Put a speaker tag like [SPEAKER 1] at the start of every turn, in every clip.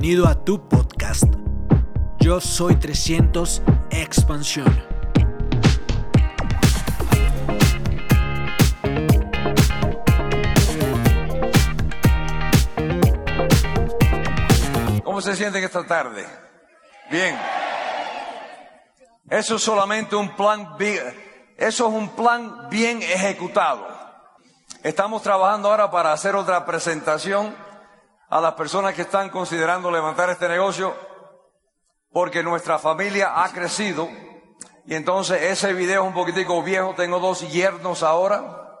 [SPEAKER 1] Bienvenido a tu podcast. Yo soy 300 Expansión.
[SPEAKER 2] ¿Cómo se sienten esta tarde? Bien. Eso es solamente un plan, eso es un plan bien ejecutado. Estamos trabajando ahora para hacer otra presentación a las personas que están considerando levantar este negocio, porque nuestra familia ha crecido y entonces ese video es un poquitico viejo. Tengo dos yernos ahora.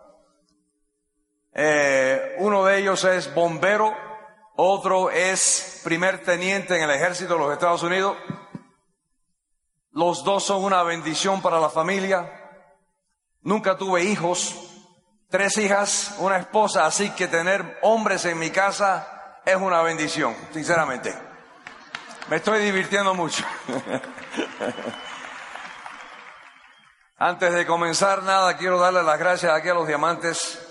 [SPEAKER 2] Eh, uno de ellos es bombero, otro es primer teniente en el ejército de los Estados Unidos. Los dos son una bendición para la familia. Nunca tuve hijos, tres hijas, una esposa, así que tener hombres en mi casa es una bendición, sinceramente. Me estoy divirtiendo mucho. Antes de comenzar nada, quiero darle las gracias aquí a los diamantes,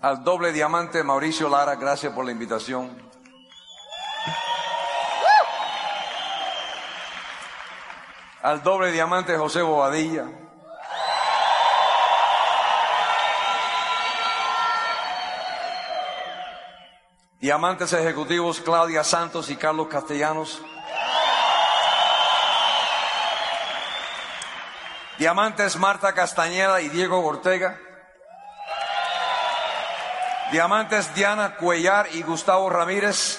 [SPEAKER 2] al doble diamante Mauricio Lara, gracias por la invitación. Al doble diamante José Bobadilla. Diamantes ejecutivos Claudia Santos y Carlos Castellanos. Diamantes Marta Castañeda y Diego Ortega. Diamantes Diana Cuellar y Gustavo Ramírez.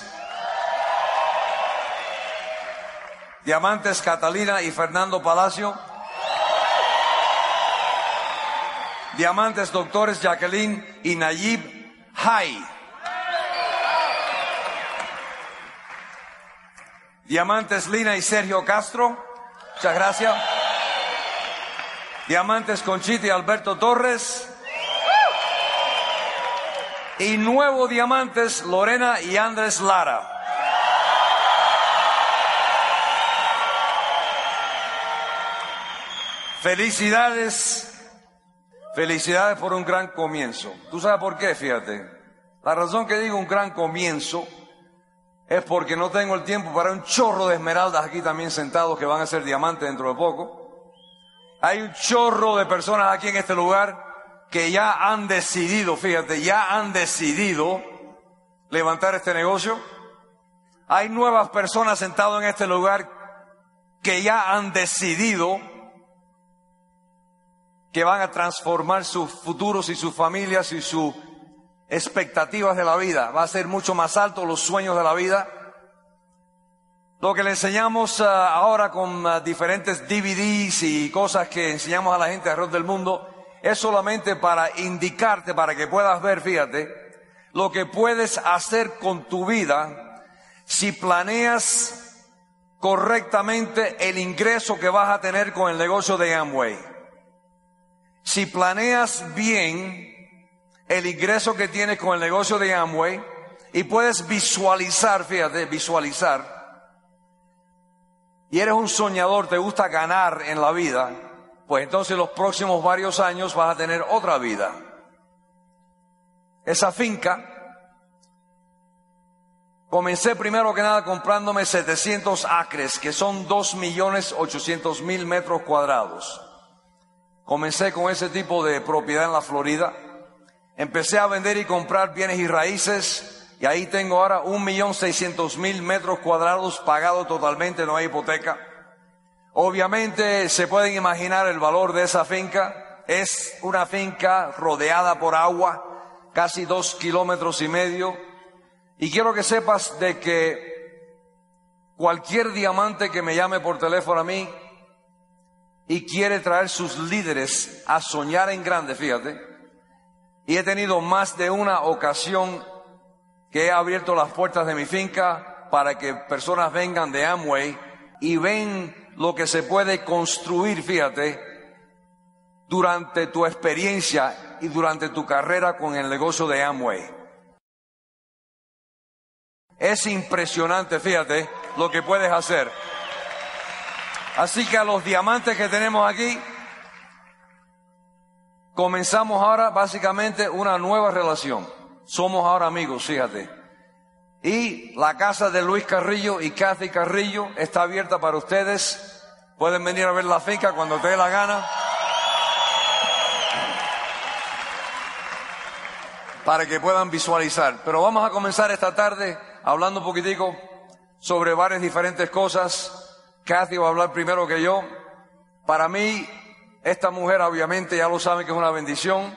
[SPEAKER 2] Diamantes Catalina y Fernando Palacio. Diamantes Doctores Jacqueline y Nayib Hay. Diamantes Lina y Sergio Castro. Muchas gracias. Diamantes Conchita y Alberto Torres. Y nuevo Diamantes Lorena y Andrés Lara. Felicidades. Felicidades por un gran comienzo. ¿Tú sabes por qué? Fíjate. La razón que digo un gran comienzo es porque no tengo el tiempo para un chorro de esmeraldas aquí también sentados que van a ser diamantes dentro de poco. Hay un chorro de personas aquí en este lugar que ya han decidido, fíjate, ya han decidido levantar este negocio. Hay nuevas personas sentadas en este lugar que ya han decidido que van a transformar sus futuros y sus familias y sus expectativas de la vida. Va a ser mucho más alto los sueños de la vida. Lo que le enseñamos ah, ahora con ah, diferentes DVDs y cosas que enseñamos a la gente alrededor del mundo es solamente para indicarte, para que puedas ver, fíjate, lo que puedes hacer con tu vida si planeas correctamente el ingreso que vas a tener con el negocio de Amway. Si planeas bien el ingreso que tienes con el negocio de Amway y puedes visualizar, fíjate, visualizar, y eres un soñador, te gusta ganar en la vida, pues entonces los próximos varios años vas a tener otra vida. Esa finca, comencé primero que nada comprándome 700 acres, que son 2 millones 800 mil metros cuadrados. Comencé con ese tipo de propiedad en la Florida. Empecé a vender y comprar bienes y raíces y ahí tengo ahora un millón seiscientos mil metros cuadrados pagado totalmente, no hay hipoteca. Obviamente se pueden imaginar el valor de esa finca. Es una finca rodeada por agua, casi dos kilómetros y medio. Y quiero que sepas de que cualquier diamante que me llame por teléfono a mí y quiere traer sus líderes a soñar en grande, fíjate. Y he tenido más de una ocasión que he abierto las puertas de mi finca para que personas vengan de Amway y ven lo que se puede construir, fíjate, durante tu experiencia y durante tu carrera con el negocio de Amway. Es impresionante, fíjate, lo que puedes hacer. Así que a los diamantes que tenemos aquí, comenzamos ahora básicamente una nueva relación. Somos ahora amigos, fíjate. Y la casa de Luis Carrillo y Kathy Carrillo está abierta para ustedes. Pueden venir a ver la finca cuando te dé la gana. Para que puedan visualizar. Pero vamos a comenzar esta tarde hablando un poquitico sobre varias diferentes cosas. Kathy va a hablar primero que yo. Para mí, esta mujer obviamente ya lo saben que es una bendición.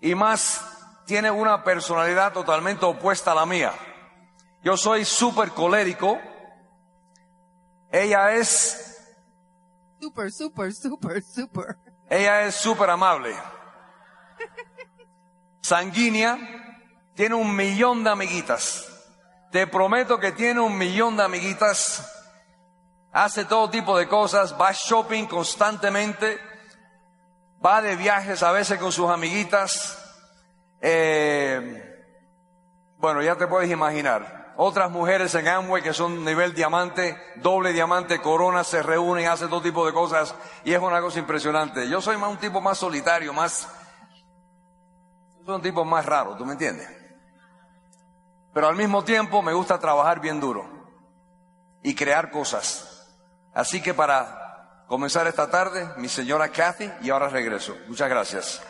[SPEAKER 2] Y más, tiene una personalidad totalmente opuesta a la mía. Yo soy súper colérico. Ella es,
[SPEAKER 3] Super, super, super, super.
[SPEAKER 2] ella es súper amable. Sanguínea. Tiene un millón de amiguitas. Te prometo que tiene un millón de amiguitas. Hace todo tipo de cosas. Va shopping constantemente. Va de viajes a veces con sus amiguitas. Eh, bueno, ya te puedes imaginar. Otras mujeres en Amway que son nivel diamante, doble diamante, corona, se reúnen, hacen todo tipo de cosas y es una cosa impresionante. Yo soy más un tipo más solitario, más... Soy un tipo más raro, ¿tú me entiendes? Pero al mismo tiempo me gusta trabajar bien duro y crear cosas. Así que para comenzar esta tarde, mi señora Kathy y ahora regreso. Muchas gracias.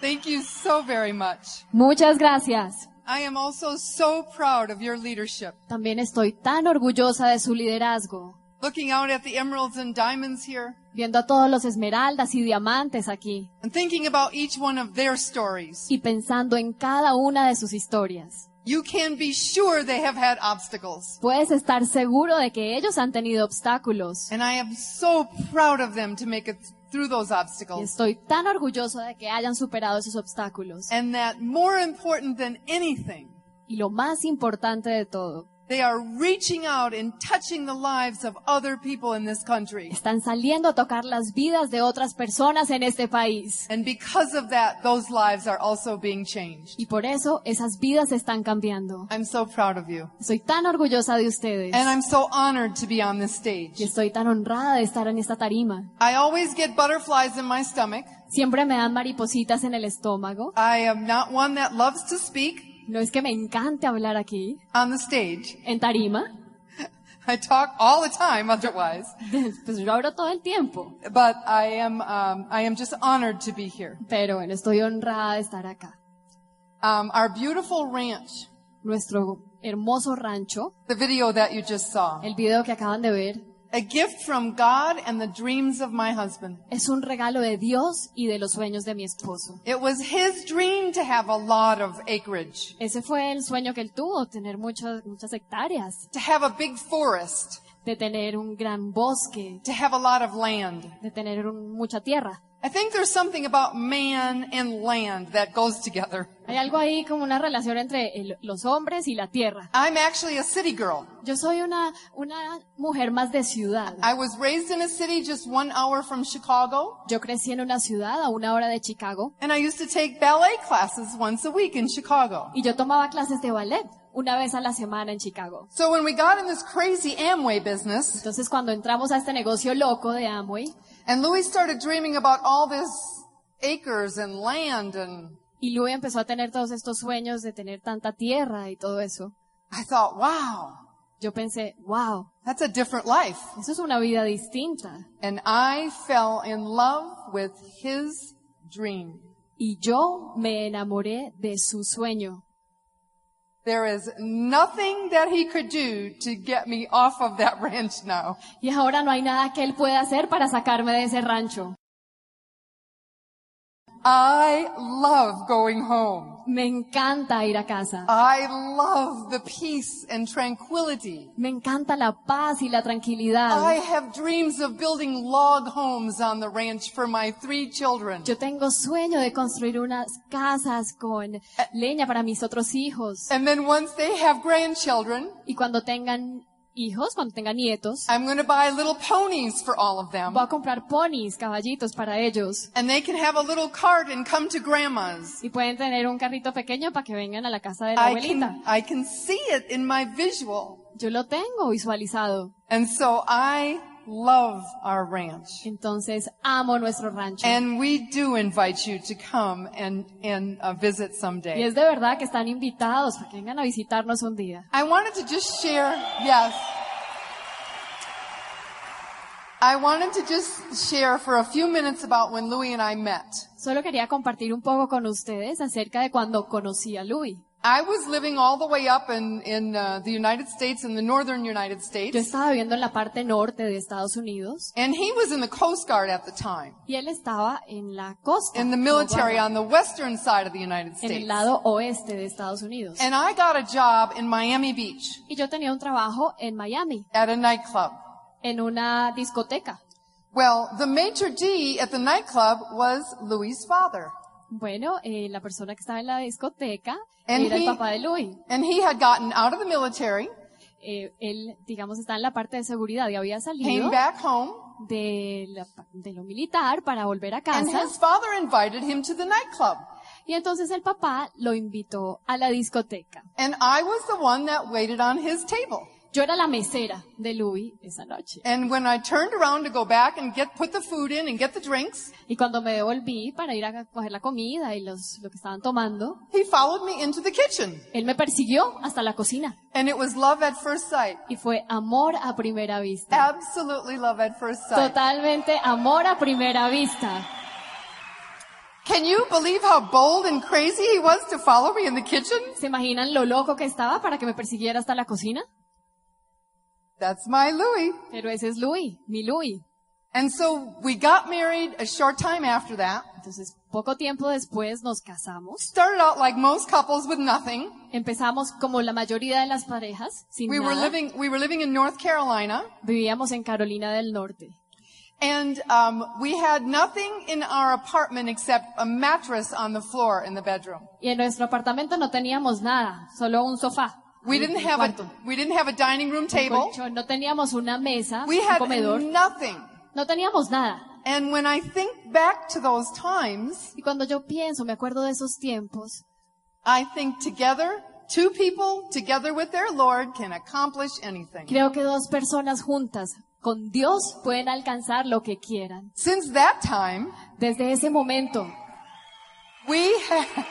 [SPEAKER 3] Thank you so very much.
[SPEAKER 4] Muchas gracias.
[SPEAKER 3] I am also so proud of your leadership.
[SPEAKER 4] También estoy tan orgullosa de su liderazgo,
[SPEAKER 3] Looking out at the emeralds and diamonds here
[SPEAKER 4] viendo a todos los esmeraldas y diamantes aquí
[SPEAKER 3] and thinking about each one of their stories.
[SPEAKER 4] y pensando en cada una de sus historias.
[SPEAKER 3] You can be sure they have had obstacles.
[SPEAKER 4] Puedes estar seguro de que ellos han tenido obstáculos.
[SPEAKER 3] And I am so proud of them to make it through those
[SPEAKER 4] Y
[SPEAKER 3] obstacles.
[SPEAKER 4] estoy tan orgulloso de que hayan superado esos obstáculos.
[SPEAKER 3] And that more important than anything,
[SPEAKER 4] Y lo más importante de todo,
[SPEAKER 3] they are reaching out and touching the lives of other people in this country.
[SPEAKER 4] están saliendo a tocar las vidas de otras personas en este país.
[SPEAKER 3] And because of that, those lives are also being changed.
[SPEAKER 4] Y por eso esas vidas están cambiando.
[SPEAKER 3] I'm so proud of you.
[SPEAKER 4] Estoy tan orgullosa de ustedes.
[SPEAKER 3] And I'm so honored to be on this
[SPEAKER 4] Y
[SPEAKER 3] stage.
[SPEAKER 4] estoy tan honrada de estar en esta tarima.
[SPEAKER 3] I always get butterflies in my stomach.
[SPEAKER 4] Siempre me dan maripositas en el estómago.
[SPEAKER 3] I am not one that loves to speak
[SPEAKER 4] No es que me encante hablar aquí,
[SPEAKER 3] on the stage.
[SPEAKER 4] en tarima.
[SPEAKER 3] I talk all the time otherwise.
[SPEAKER 4] Pues yo hablo todo el tiempo.
[SPEAKER 3] But I am, um, I am just honored to be here.
[SPEAKER 4] Pero bueno, estoy honrada de estar acá.
[SPEAKER 3] Um, our beautiful ranch,
[SPEAKER 4] Nuestro hermoso rancho,
[SPEAKER 3] the video that you just saw,
[SPEAKER 4] el video que acaban de ver,
[SPEAKER 3] a gift from God and the dreams of my husband.
[SPEAKER 4] es un regalo de Dios y de los sueños de mi esposo.
[SPEAKER 3] It was his dream to have a lot of acreage,
[SPEAKER 4] Ese fue el sueño que él tuvo, tener muchas, muchas hectáreas,
[SPEAKER 3] to have a big forest,
[SPEAKER 4] de tener un gran bosque,
[SPEAKER 3] to have a lot of land.
[SPEAKER 4] de tener un- mucha tierra.
[SPEAKER 3] I think there's something about man and land that goes together.
[SPEAKER 4] Hay algo ahí como una relación entre el- los hombres y la tierra.
[SPEAKER 3] I'm actually a city girl.
[SPEAKER 4] Yo soy una, una mujer más de ciudad.
[SPEAKER 3] I was raised in a city just one hour from Chicago,
[SPEAKER 4] Yo crecí en una ciudad a una hora de Chicago
[SPEAKER 3] and I used to take ballet classes once a week in Chicago.
[SPEAKER 4] y yo tomaba clases de ballet una vez a la semana en Chicago.
[SPEAKER 3] So when we got in this crazy Amway business,
[SPEAKER 4] Entonces cuando entramos a este negocio loco de Amway
[SPEAKER 3] and Louis started dreaming about all this acres and land, and
[SPEAKER 4] y Louis empezó a tener todos estos sueños de tener tanta tierra y todo eso,
[SPEAKER 3] I thought, wow,
[SPEAKER 4] yo pensé, wow,
[SPEAKER 3] that's a different life.
[SPEAKER 4] eso es una vida distinta.
[SPEAKER 3] And I fell in love with his dream.
[SPEAKER 4] Y yo me enamoré de su sueño.
[SPEAKER 3] There is nothing that he could do to get me off of that ranch now.
[SPEAKER 4] Y ahora no hay nada que él pueda hacer para sacarme de ese rancho.
[SPEAKER 3] I love going home.
[SPEAKER 4] Me encanta ir a casa.
[SPEAKER 3] I love the peace and tranquility.
[SPEAKER 4] Me encanta la paz y la tranquilidad.
[SPEAKER 3] I have dreams of building log homes on the ranch for my three children.
[SPEAKER 4] Yo tengo sueño de construir unas casas con leña para mis otros hijos.
[SPEAKER 3] And then once they have grandchildren,
[SPEAKER 4] Y cuando tengan hijos, cuando tengan nietos,
[SPEAKER 3] I'm going to buy little ponies for all of them.
[SPEAKER 4] voy a comprar ponis, caballitos para ellos.
[SPEAKER 3] And they can have a little cart and come to grandma's.
[SPEAKER 4] Y pueden tener un carrito pequeño para que vengan a la casa de la
[SPEAKER 3] I
[SPEAKER 4] abuelita.
[SPEAKER 3] can, I can see it in my visual.
[SPEAKER 4] Yo lo tengo visualizado.
[SPEAKER 3] And so I love our ranch.
[SPEAKER 4] Entonces amo nuestro rancho.
[SPEAKER 3] And we do invite you to come and, and uh, visit
[SPEAKER 4] Y
[SPEAKER 3] someday.
[SPEAKER 4] es de verdad que están invitados para que vengan a visitarnos un día.
[SPEAKER 3] I wanted to just share, yes. I wanted to just share for a few minutes about when Louis and I met.
[SPEAKER 4] Solo quería compartir un poco con ustedes acerca de cuando conocí a Louis.
[SPEAKER 3] I was living all the way up in, in uh, the United States, in the northern United States.
[SPEAKER 4] Yo estaba viviendo en la parte norte de Estados Unidos
[SPEAKER 3] and he was in the Coast Guard at the time,
[SPEAKER 4] y él estaba en la costa,
[SPEAKER 3] in the military on the western side of the United States.
[SPEAKER 4] en el lado oeste de Estados Unidos.
[SPEAKER 3] And I got a job in Miami Beach
[SPEAKER 4] Y yo tenía un trabajo en Miami,
[SPEAKER 3] at a nightclub.
[SPEAKER 4] en una discoteca.
[SPEAKER 3] Well, the major d' at the nightclub was Louis' father.
[SPEAKER 4] Bueno, eh, la persona que estaba en la discoteca
[SPEAKER 3] And
[SPEAKER 4] era el
[SPEAKER 3] he-
[SPEAKER 4] papá de Louis.
[SPEAKER 3] And he had gotten out of the military,
[SPEAKER 4] Eh, él, digamos, está en la parte de seguridad y había
[SPEAKER 3] came
[SPEAKER 4] salido
[SPEAKER 3] back home,
[SPEAKER 4] de, la- de lo militar para volver a
[SPEAKER 3] and
[SPEAKER 4] casa.
[SPEAKER 3] his father invited him to the nightclub.
[SPEAKER 4] Y entonces el papá lo invitó a la discoteca.
[SPEAKER 3] And I was the one that waited on his table.
[SPEAKER 4] Yo era la mesera de Louis esa noche.
[SPEAKER 3] And when I turned around to go back and get, put the food in and get the drinks,
[SPEAKER 4] Y cuando me devolví para ir a coger la comida y los, lo que estaban tomando,
[SPEAKER 3] he followed me into the kitchen.
[SPEAKER 4] él me persiguió hasta la cocina.
[SPEAKER 3] And it was love at first sight.
[SPEAKER 4] Y fue amor a primera vista.
[SPEAKER 3] Absolutely love at first sight.
[SPEAKER 4] Totalmente amor a primera vista.
[SPEAKER 3] Can you believe how bold and crazy he was to follow me in the kitchen?
[SPEAKER 4] ¿Se imaginan lo loco que estaba para que me persiguiera hasta la cocina?
[SPEAKER 3] That's my Louis.
[SPEAKER 4] Pero ese es Louis, mi Louis.
[SPEAKER 3] And so we got married a short time after that.
[SPEAKER 4] Entonces, poco tiempo después nos casamos.
[SPEAKER 3] Started out like most couples with nothing.
[SPEAKER 4] Empezamos como la mayoría de las parejas, sin
[SPEAKER 3] We were
[SPEAKER 4] nada.
[SPEAKER 3] living, we were living in North Carolina.
[SPEAKER 4] Vivíamos en Carolina del Norte.
[SPEAKER 3] And um, we had nothing in our apartment except a mattress on the floor in the bedroom.
[SPEAKER 4] Y en nuestro apartamento no teníamos nada, solo un sofá.
[SPEAKER 3] We didn't have a we didn't have a dining room table.
[SPEAKER 4] no teníamos una mesa,
[SPEAKER 3] We
[SPEAKER 4] un
[SPEAKER 3] had
[SPEAKER 4] comedor,
[SPEAKER 3] nothing.
[SPEAKER 4] no teníamos nada.
[SPEAKER 3] And when I think back to those times,
[SPEAKER 4] Y cuando yo pienso, me acuerdo de esos tiempos,
[SPEAKER 3] I think together, two people together with their Lord can accomplish anything.
[SPEAKER 4] creo que dos personas juntas con Dios pueden alcanzar lo que quieran.
[SPEAKER 3] Since that time,
[SPEAKER 4] Desde ese momento,
[SPEAKER 3] we ha-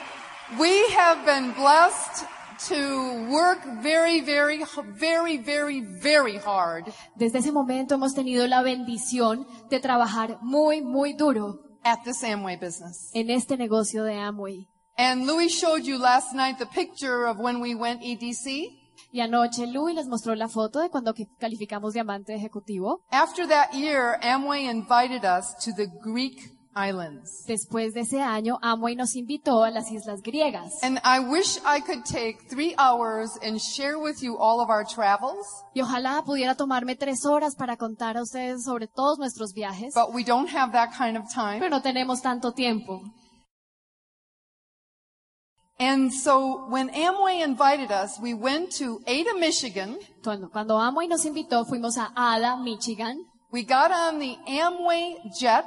[SPEAKER 3] we have been blessed to work very, very, very, very, very hard
[SPEAKER 4] desde ese momento hemos tenido la bendición de trabajar muy, muy duro
[SPEAKER 3] at this Amway business.
[SPEAKER 4] en este negocio de Amway.
[SPEAKER 3] And Louis showed you last night the picture of when we went EDC.
[SPEAKER 4] Y anoche Louis les mostró la foto de cuando calificamos diamante ejecutivo.
[SPEAKER 3] After that year, Amway invited us to the Greek islands.
[SPEAKER 4] Después de ese año, Amway nos invitó a las islas griegas.
[SPEAKER 3] And I wish I could take three hours and share with you all of our travels,
[SPEAKER 4] Y ojalá pudiera tomarme tres horas para contar a ustedes sobre todos nuestros viajes,
[SPEAKER 3] but we don't have that kind of time.
[SPEAKER 4] pero no tenemos tanto tiempo.
[SPEAKER 3] And so when Amway invited us, we went to Ada, Michigan.
[SPEAKER 4] Cuando, cuando Amway nos invitó, fuimos a Ada, Michigan.
[SPEAKER 3] We got on the Amway jet.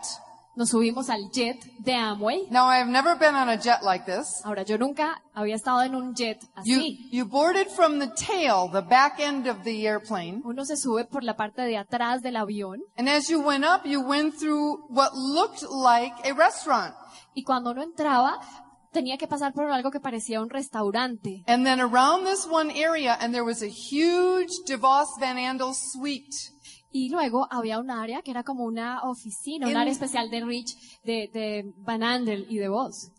[SPEAKER 4] Nos subimos al jet de Amway.
[SPEAKER 3] Now I have never been on a jet like this.
[SPEAKER 4] Ahora, yo nunca había estado en un jet
[SPEAKER 3] You,
[SPEAKER 4] así.
[SPEAKER 3] you boarded from the tail, the back end of the airplane.
[SPEAKER 4] Uno se sube por la parte de atrás del avión
[SPEAKER 3] And as you went up, you went through what looked like a restaurant.
[SPEAKER 4] y cuando uno entraba, tenía que pasar por algo que parecía un restaurante.
[SPEAKER 3] And then around this one area, and there was a huge DeVos Van Andel suite.
[SPEAKER 4] Y luego había un área que era como una oficina, un área especial de Rich, de, de Van Andel y de Voss.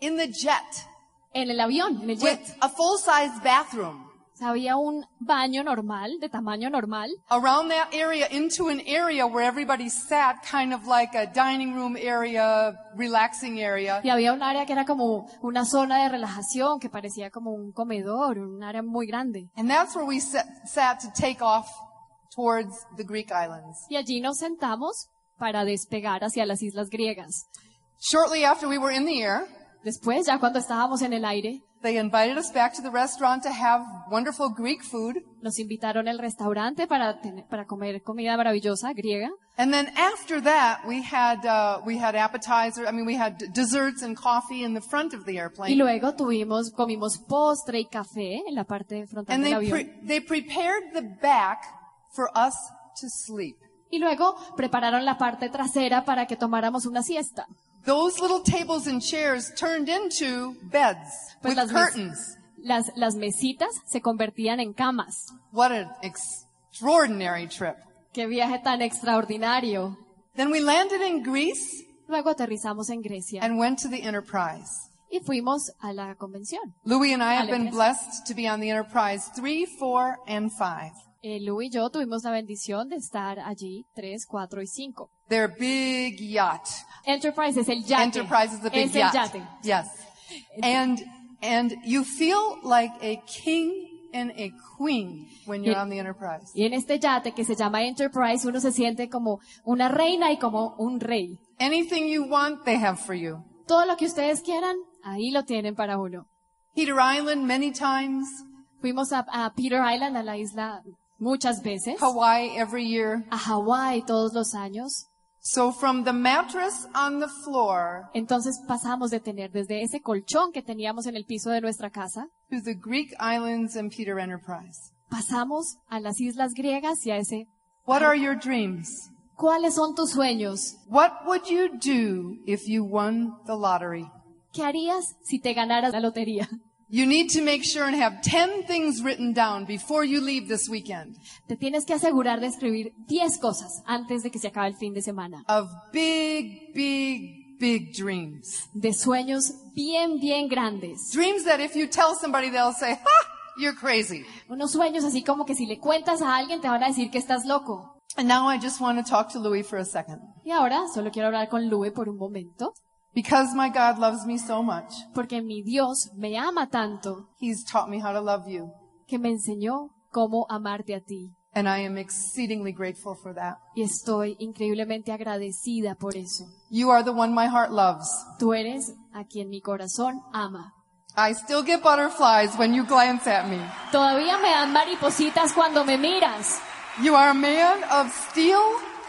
[SPEAKER 3] in the jet
[SPEAKER 4] En el avión, en el
[SPEAKER 3] with
[SPEAKER 4] jet.
[SPEAKER 3] a full-size bathroom.
[SPEAKER 4] Había un baño normal, de tamaño normal,
[SPEAKER 3] Around that area into an area where everybody sat kind of like a dining room area, relaxing area.
[SPEAKER 4] y había un área que era como una zona de relajación, que parecía como un comedor, un área muy grande.
[SPEAKER 3] And that's where we sat, sat to take off towards the Greek islands.
[SPEAKER 4] Y allí nos sentamos para despegar hacia las islas griegas.
[SPEAKER 3] Shortly after we were in the air,
[SPEAKER 4] Después, ya cuando estábamos en el aire,
[SPEAKER 3] they invited us back to the restaurant to have wonderful Greek food.
[SPEAKER 4] nos invitaron al restaurante para, tener- para comer comida maravillosa griega.
[SPEAKER 3] And then after that, we had, uh, we had appetizer, I mean, we had d- desserts and coffee in the front of the
[SPEAKER 4] Y
[SPEAKER 3] airplane.
[SPEAKER 4] luego tuvimos, comimos postre y café en la parte frontal
[SPEAKER 3] And
[SPEAKER 4] del
[SPEAKER 3] they,
[SPEAKER 4] avión.
[SPEAKER 3] pre- they prepared the back for us to sleep.
[SPEAKER 4] Y luego prepararon la parte trasera para que tomáramos una siesta.
[SPEAKER 3] Those little tables and chairs turned into beds
[SPEAKER 4] Pues
[SPEAKER 3] with
[SPEAKER 4] las, mes-
[SPEAKER 3] curtains.
[SPEAKER 4] las, las mesitas se convertían en camas.
[SPEAKER 3] What an extraordinary trip.
[SPEAKER 4] Qué viaje tan extraordinario.
[SPEAKER 3] Then we landed in Greece
[SPEAKER 4] Luego aterrizamos en Grecia
[SPEAKER 3] and went to the Enterprise.
[SPEAKER 4] y fuimos a la convención.
[SPEAKER 3] Louis and I have been blessed to be on the Enterprise 3, 4, and 5.
[SPEAKER 4] Eh, Lu y yo tuvimos la bendición de estar allí 3, 4 y 5.
[SPEAKER 3] Their big yacht.
[SPEAKER 4] Enterprise es el yate.
[SPEAKER 3] Enterprise is the big
[SPEAKER 4] es el
[SPEAKER 3] yacht.
[SPEAKER 4] yate.
[SPEAKER 3] Yes. And, and you feel like a king and a queen when you're
[SPEAKER 4] Y-
[SPEAKER 3] on the Enterprise.
[SPEAKER 4] Y en este yate que se llama Enterprise uno se siente como una reina y como un rey.
[SPEAKER 3] Anything you want, they have for you.
[SPEAKER 4] Todo lo que ustedes quieran, ahí lo tienen para uno.
[SPEAKER 3] Peter Island many times.
[SPEAKER 4] Fuimos a, a Peter Island, a la isla, muchas veces.
[SPEAKER 3] Hawaii every year.
[SPEAKER 4] A Hawái todos los años.
[SPEAKER 3] So from the mattress on the floor
[SPEAKER 4] Entonces pasamos de tener desde ese colchón que teníamos en el piso de nuestra casa,
[SPEAKER 3] to the Greek islands and Peter Enterprise.
[SPEAKER 4] pasamos a las islas griegas y a ese,
[SPEAKER 3] What are your dreams?
[SPEAKER 4] ¿cuáles son tus sueños?
[SPEAKER 3] What would you do if you won the lottery?
[SPEAKER 4] ¿Qué harías si te ganaras la lotería?
[SPEAKER 3] You need to make sure and have 10 things written down before you leave this weekend
[SPEAKER 4] Te tienes que asegurar de escribir 10 cosas antes de que se acabe el fin de semana.
[SPEAKER 3] of big, big, big dreams.
[SPEAKER 4] De sueños bien, bien grandes.
[SPEAKER 3] Dreams that if you tell somebody, they'll say, ha, you're crazy.
[SPEAKER 4] Unos sueños así como que si le cuentas a alguien te van a decir que estás loco.
[SPEAKER 3] And now I just want to talk to Louis for a second.
[SPEAKER 4] Y ahora solo quiero hablar con Lue por un momento,
[SPEAKER 3] Because my God loves me so much,
[SPEAKER 4] porque mi Dios me ama tanto
[SPEAKER 3] He's taught me how to love you.
[SPEAKER 4] que me enseñó cómo amarte a ti.
[SPEAKER 3] And I am exceedingly grateful for that.
[SPEAKER 4] Y estoy increíblemente agradecida por eso.
[SPEAKER 3] You are the one my heart loves.
[SPEAKER 4] Tú eres a quien mi corazón ama.
[SPEAKER 3] I still get butterflies when you glance at me.
[SPEAKER 4] Todavía me dan maripositas cuando me miras.
[SPEAKER 3] You are a man of steel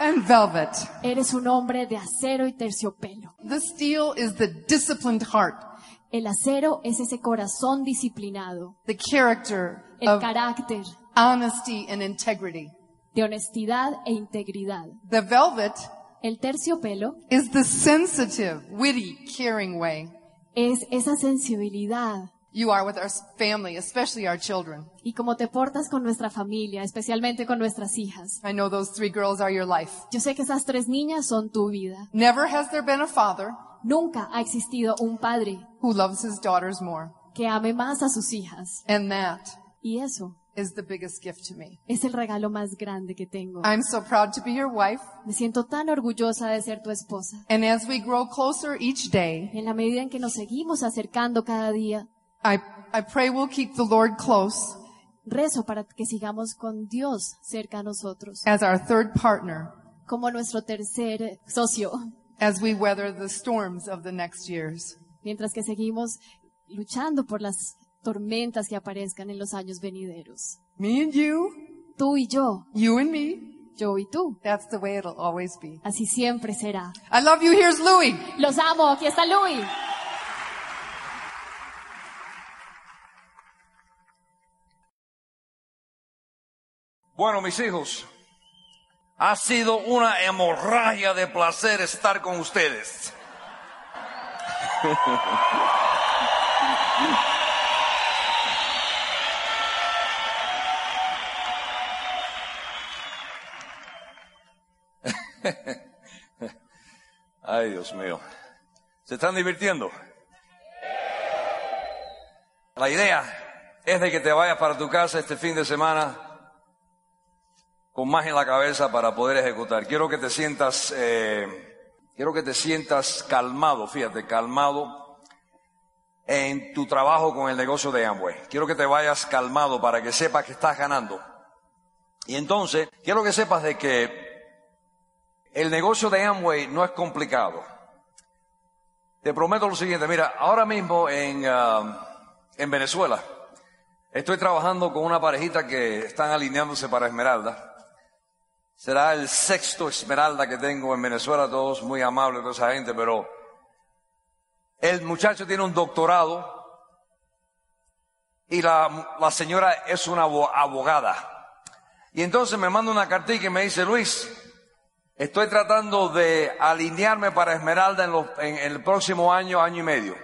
[SPEAKER 3] and velvet.
[SPEAKER 4] Eres un hombre de acero y terciopelo.
[SPEAKER 3] The steel is the disciplined heart,
[SPEAKER 4] El acero es ese corazón disciplinado,
[SPEAKER 3] the character
[SPEAKER 4] el
[SPEAKER 3] of
[SPEAKER 4] carácter
[SPEAKER 3] honesty and integrity.
[SPEAKER 4] de honestidad e integridad.
[SPEAKER 3] The velvet
[SPEAKER 4] El terciopelo
[SPEAKER 3] is the sensitive, witty, caring way.
[SPEAKER 4] es esa sensibilidad
[SPEAKER 3] You are with our family, especially our children.
[SPEAKER 4] y cómo te portas con nuestra familia, especialmente con nuestras hijas.
[SPEAKER 3] I know those three girls are your life.
[SPEAKER 4] Yo sé que esas tres niñas son tu vida.
[SPEAKER 3] Never has there been a father
[SPEAKER 4] Nunca ha existido un padre
[SPEAKER 3] who loves his daughters more.
[SPEAKER 4] que ame más a sus hijas.
[SPEAKER 3] And that
[SPEAKER 4] Y eso
[SPEAKER 3] is the biggest gift to me.
[SPEAKER 4] es el regalo más grande que tengo.
[SPEAKER 3] I'm so proud to be your wife.
[SPEAKER 4] Me siento tan orgullosa de ser tu esposa.
[SPEAKER 3] And as we grow closer each day,
[SPEAKER 4] En la medida en que nos seguimos acercando cada día,
[SPEAKER 3] I, I pray we'll keep the Lord close
[SPEAKER 4] rezo para que sigamos con Dios cerca a nosotros,
[SPEAKER 3] as our third partner
[SPEAKER 4] como nuestro tercer socio,
[SPEAKER 3] as we weather the storms of the next years.
[SPEAKER 4] mientras que seguimos luchando por las tormentas que aparezcan en los años venideros.
[SPEAKER 3] Me and you,
[SPEAKER 4] Tú y yo,
[SPEAKER 3] you and me,
[SPEAKER 4] yo y tú.
[SPEAKER 3] that's the way it'll always be.
[SPEAKER 4] Así siempre será.
[SPEAKER 3] I love you. Here's Louie.
[SPEAKER 4] Los amo, aquí está Louis.
[SPEAKER 2] Bueno, mis hijos, ha sido una hemorragia de placer estar con ustedes. Ay, Dios mío. ¿Se están divirtiendo? La idea es de que te vayas para tu casa este fin de semana con más en la cabeza para poder ejecutar. Quiero que te sientas, eh, quiero que te sientas calmado, fíjate, calmado en tu trabajo con el negocio de Amway. Quiero que te vayas calmado para que sepas que estás ganando. Y entonces, quiero que sepas de que el negocio de Amway no es complicado. Te prometo lo siguiente, mira, ahora mismo en, ah, en Venezuela estoy trabajando con una parejita que están alineándose para Esmeralda. Será el sexto Esmeralda que tengo en Venezuela, todos muy amables, toda esa gente, pero el muchacho tiene un doctorado y la, la señora es una abo- abogada. Y entonces me manda una cartita y me dice, Luis, Estoy tratando de alinearme para Esmeralda en, en el próximo año, año y medio.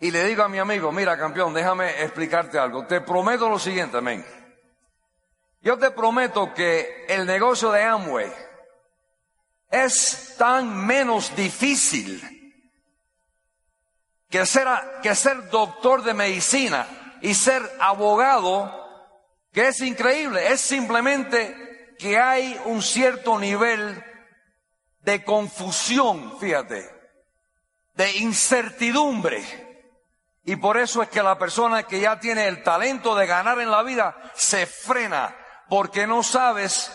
[SPEAKER 2] Y le digo a mi amigo, mira campeón, déjame explicarte algo. Te prometo lo siguiente, amén. Yo te prometo que el negocio de Amway es tan menos difícil que ser, que ser doctor de medicina y ser abogado, que es increíble. Es simplemente que hay un cierto nivel de confusión, fíjate, de incertidumbre. Y por eso es que la persona que ya tiene el talento de ganar en la vida se frena, porque no sabes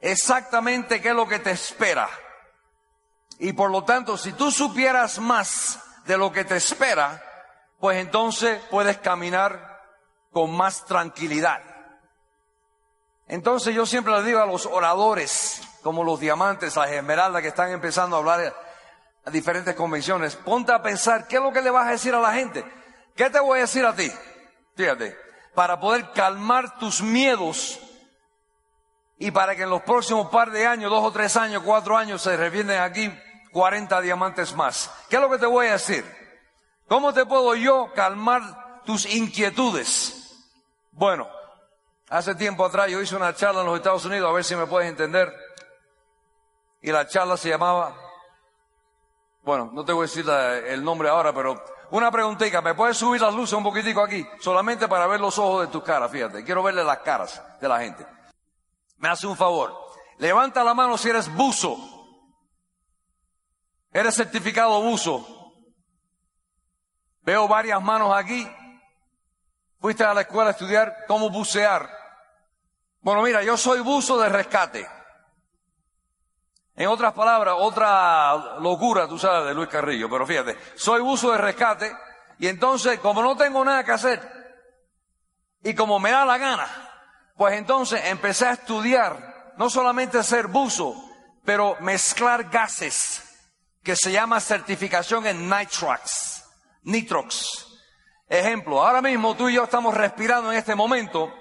[SPEAKER 2] exactamente qué es lo que te espera. Y por lo tanto, si tú supieras más de lo que te espera, pues entonces puedes caminar con más tranquilidad. Entonces yo siempre le digo a los oradores, como los diamantes, las esmeraldas que están empezando a hablar a diferentes convenciones, ponte a pensar qué es lo que le vas a decir a la gente. ¿Qué te voy a decir a ti? Fíjate, para poder calmar tus miedos y para que en los próximos par de años, dos o tres años, cuatro años, se revienden aquí 40 diamantes más. ¿Qué es lo que te voy a decir? ¿Cómo te puedo yo calmar tus inquietudes? Bueno, hace tiempo atrás yo hice una charla en los Estados Unidos, a ver si me puedes entender. Y la charla se llamaba, bueno, no te voy a decir el nombre ahora, pero una preguntita, ¿me puedes subir las luces un poquitico aquí? Solamente para ver los ojos de tus caras, fíjate, quiero verle las caras de la gente. Me hace un favor, levanta la mano si eres buzo. Eres certificado buzo. Veo varias manos aquí. Fuiste a la escuela a estudiar cómo bucear. Bueno, mira, yo soy buzo de rescate. En otras palabras, otra locura, tú sabes, de Luis Carrillo, pero fíjate, soy buzo de rescate y entonces, como no tengo nada que hacer y como me da la gana, pues entonces empecé a estudiar, no solamente ser buzo, pero mezclar gases, que se llama certificación en nitrox, nitrox. Ejemplo, ahora mismo tú y yo estamos respirando en este momento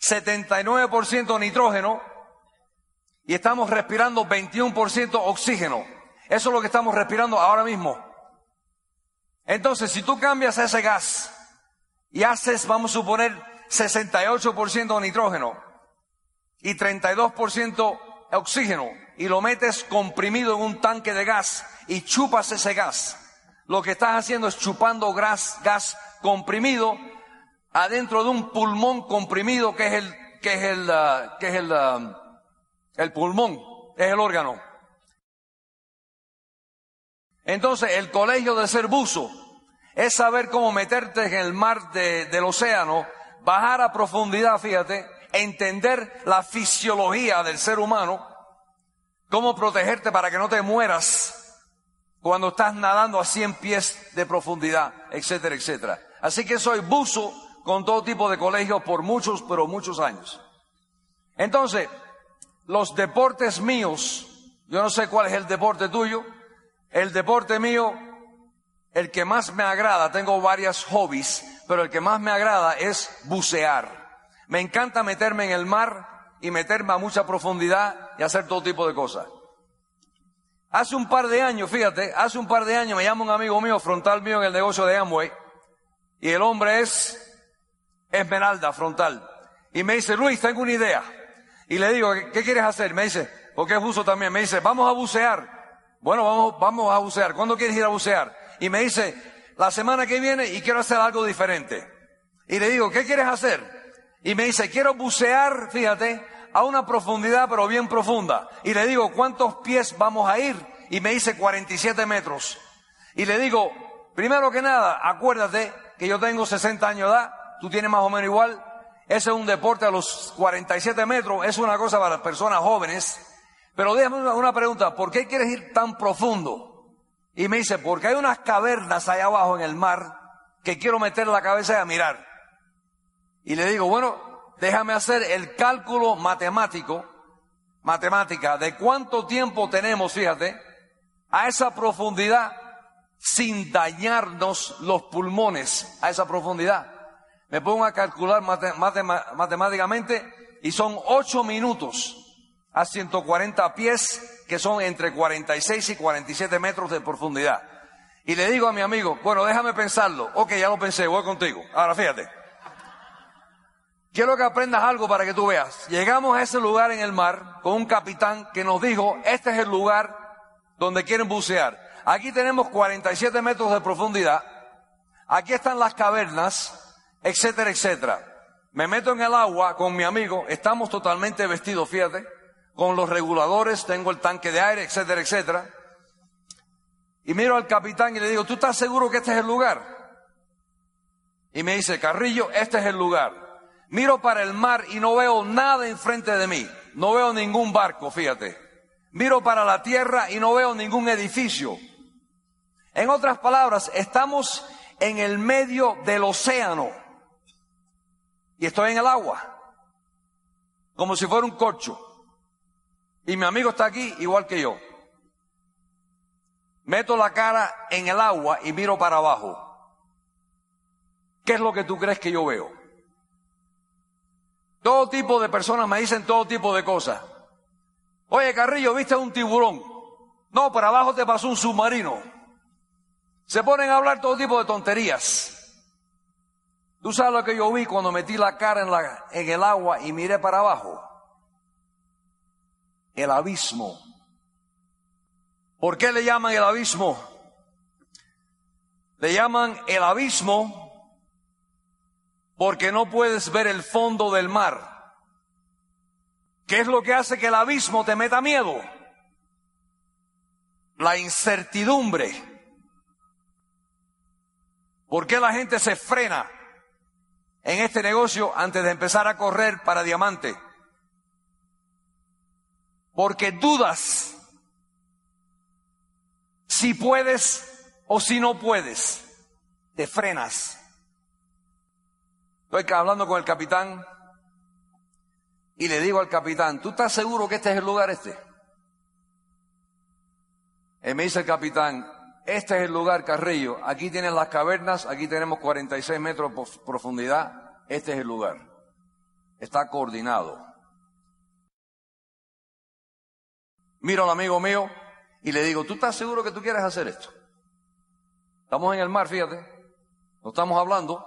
[SPEAKER 2] 79% nitrógeno y estamos respirando 21% oxígeno. Eso es lo que estamos respirando ahora mismo. Entonces, si tú cambias ese gas y haces, vamos a suponer, 68% nitrógeno y 32% oxígeno y lo metes comprimido en un tanque de gas y chupas ese gas, lo que estás haciendo es chupando gas, gas comprimido adentro de un pulmón comprimido que es el, que es el, ah, que es el, ah, el pulmón, es el órgano. Entonces, el colegio de ser buzo es saber cómo meterte en el mar de- del océano, bajar a profundidad, fíjate, entender la fisiología del ser humano, cómo protegerte para que no te mueras cuando estás nadando a 100 pies de profundidad, etcétera, etcétera. Así que soy buzo con todo tipo de colegios por muchos, pero muchos años. Entonces, los deportes míos, yo no sé cuál es el deporte tuyo, el deporte mío, el que más me agrada, tengo varias hobbies, pero el que más me agrada es bucear. Me encanta meterme en el mar y meterme a mucha profundidad y hacer todo tipo de cosas. Hace un par de años, fíjate, hace un par de años me llama un amigo mío, frontal mío en el negocio de Amway, y el hombre es Esmeralda, frontal. Y me dice, Luis, tengo una idea. Y le digo, ¿qué, quieres hacer? Me dice, porque es buzo también. Me dice, vamos a bucear. Bueno, vamos, vamos a bucear. ¿Cuándo quieres ir a bucear? Y me dice, la semana que viene y quiero hacer algo diferente. Y le digo, ¿qué quieres hacer? Y me dice, quiero bucear, fíjate, a una profundidad, pero bien profunda. Y le digo, ¿cuántos pies vamos a ir? Y me dice 47 metros. Y le digo, primero que nada, acuérdate que yo tengo 60 años de edad, tú tienes más o menos igual. Ese es un deporte a los 47 metros, es una cosa para las personas jóvenes. Pero déjame una, pregunta, ¿por qué quieres ir tan profundo? Y me dice, porque hay unas cavernas allá abajo en el mar que quiero meter la cabeza y a mirar. Y le digo, bueno, déjame hacer el cálculo matemático, matemática, de cuánto tiempo tenemos, fíjate, a esa profundidad sin dañarnos los pulmones a esa profundidad. Me pongo a calcular matemáticamente y son ocho minutos a 140 pies, que son entre 46 y 47 metros de profundidad. Y le digo a mi amigo, bueno, déjame pensarlo. Ok, ya lo pensé, voy contigo. Ahora fíjate. Quiero que aprendas algo para que tú veas. Llegamos a ese lugar en el mar con un capitán que nos dijo, este es el lugar donde quieren bucear. Aquí tenemos 47 metros de profundidad. Aquí están las cavernas, etcétera, etcétera. Me meto en el agua con mi amigo, estamos totalmente vestidos, fíjate, con los reguladores, tengo el tanque de aire, etcétera, etcétera. Y miro al capitán y le digo, ¿tú estás seguro que este es el lugar? Y me dice, Carrillo, este es el lugar. Miro para el mar y no veo nada enfrente de mí. No veo ningún barco, fíjate. Miro para la tierra y no veo ningún edificio. En otras palabras, estamos en el medio del océano. Y estoy en el agua. Como si fuera un corcho. Y mi amigo está aquí igual que yo. Meto la cara en el agua y miro para abajo. ¿Qué es lo que tú crees que yo veo? Todo tipo de personas me dicen todo tipo de cosas. Oye, Carrillo, ¿viste un tiburón? No, para abajo te pasó un submarino. Se ponen a hablar todo tipo de tonterías. ¿Tú sabes lo que yo vi cuando metí la cara en, la, en el agua y miré para abajo? El abismo. ¿Por qué le llaman el abismo? Le llaman el abismo porque no puedes ver el fondo del mar. ¿Qué es lo que hace que el abismo te meta miedo? La incertidumbre. ¿Por qué la gente se frena en este negocio antes de empezar a correr para diamante? Porque dudas si puedes o si no puedes, te frenas. Estoy hablando con el capitán y le digo al capitán, ¿tú estás seguro que este es el lugar este? Y me dice el capitán, este es el lugar Carrillo, aquí tienen las cavernas, aquí tenemos 46 metros de profundidad, este es el lugar. Está coordinado. Miro al amigo mío, y le digo, ¿tú estás seguro que tú quieres hacer esto? Estamos en el mar, fíjate, no estamos hablando.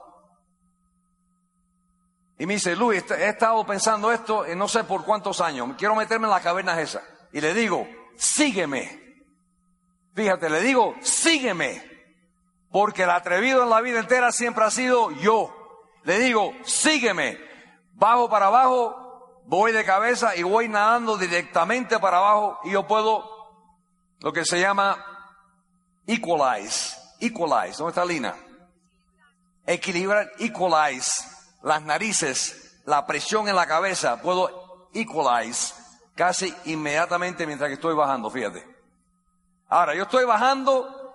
[SPEAKER 2] Y me dice, Luis, he estado pensando esto en no sé por cuántos años, quiero meterme en las cavernas esas. Y le digo, sígueme. Fíjate, le digo, sígueme. Porque el atrevido en la vida entera siempre ha sido yo. Le digo, sígueme. Bajo para abajo, voy de cabeza y voy nadando directamente para abajo y yo puedo lo que se llama equalize. Equalize, ¿dónde está Lina? Equilibrar, equalize las narices, la presión en la cabeza, puedo equalize casi inmediatamente mientras que estoy bajando, fíjate. Ahora, yo estoy bajando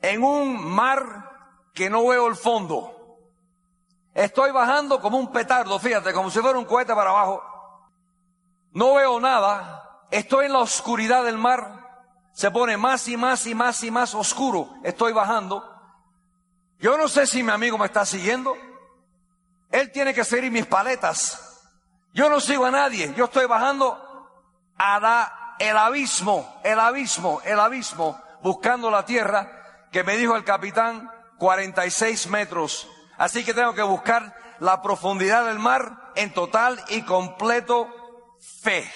[SPEAKER 2] en un mar que no veo el fondo. Estoy bajando como un petardo, fíjate, como si fuera un cohete para abajo. No veo nada. Estoy en la oscuridad del mar se pone más y más y más y más oscuro. Estoy bajando. Yo no sé si mi amigo me está siguiendo. Él tiene que seguir mis paletas. Yo no sigo a nadie. Yo estoy bajando a el abismo, el abismo, el abismo, buscando la tierra que me dijo el capitán 46 metros. Así que tengo que buscar la profundidad del mar en total y completo fe.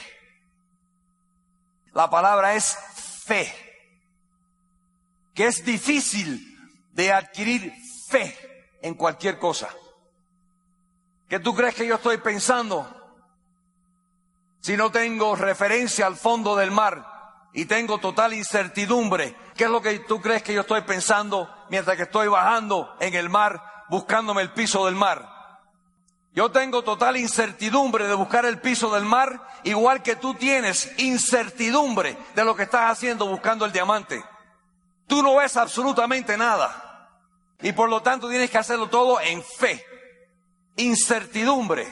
[SPEAKER 2] La palabra es fe, que es difícil de adquirir fe en cualquier cosa. ¿Qué tú crees que yo estoy pensando? Si no tengo referencia al fondo del mar y tengo total incertidumbre, ¿qué es lo que tú crees que yo estoy pensando mientras que estoy bajando en el mar buscándome el piso del mar? Yo tengo total incertidumbre de buscar el piso del mar, igual que tú tienes incertidumbre de lo que estás haciendo buscando el diamante. Tú no ves absolutamente nada. Y por lo tanto tienes que hacerlo todo en fe. Incertidumbre.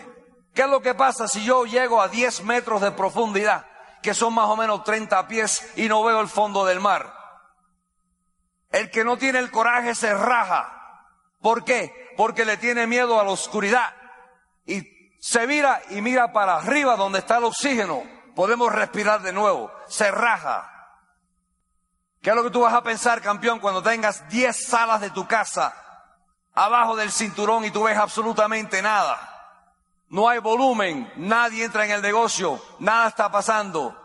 [SPEAKER 2] ¿Qué es lo que pasa si yo llego a 10 metros de profundidad, que son más o menos 30 pies, y no veo el fondo del mar? El que no tiene el coraje se raja. ¿Por qué? Porque le tiene miedo a la oscuridad y se mira y mira para arriba donde está el oxígeno podemos respirar de nuevo. Se raja. ¿Qué es lo que tú vas a pensar, campeón, cuando tengas 10 salas de tu casa abajo del cinturón y tú ves absolutamente nada? No hay volumen, nadie entra en el negocio, nada está pasando.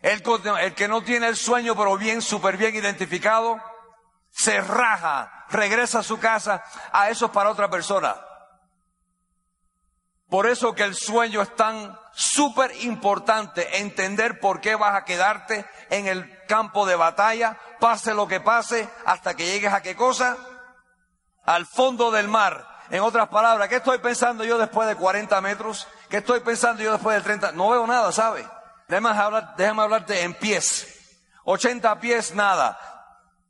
[SPEAKER 2] El, el que no tiene el sueño, pero bien, súper bien identificado, se raja, regresa a su casa, a eso es para otra persona. Por eso que el sueño es tan súper importante, entender por qué vas a quedarte en el campo de batalla, pase lo que pase, hasta que llegues a qué cosa? Al fondo del mar. En otras palabras, ¿qué estoy pensando yo después de 40 metros? ¿Qué estoy pensando yo después de 30? No veo nada, ¿sabe? Déjame, hablar, déjame hablarte en pies. 80 pies, nada.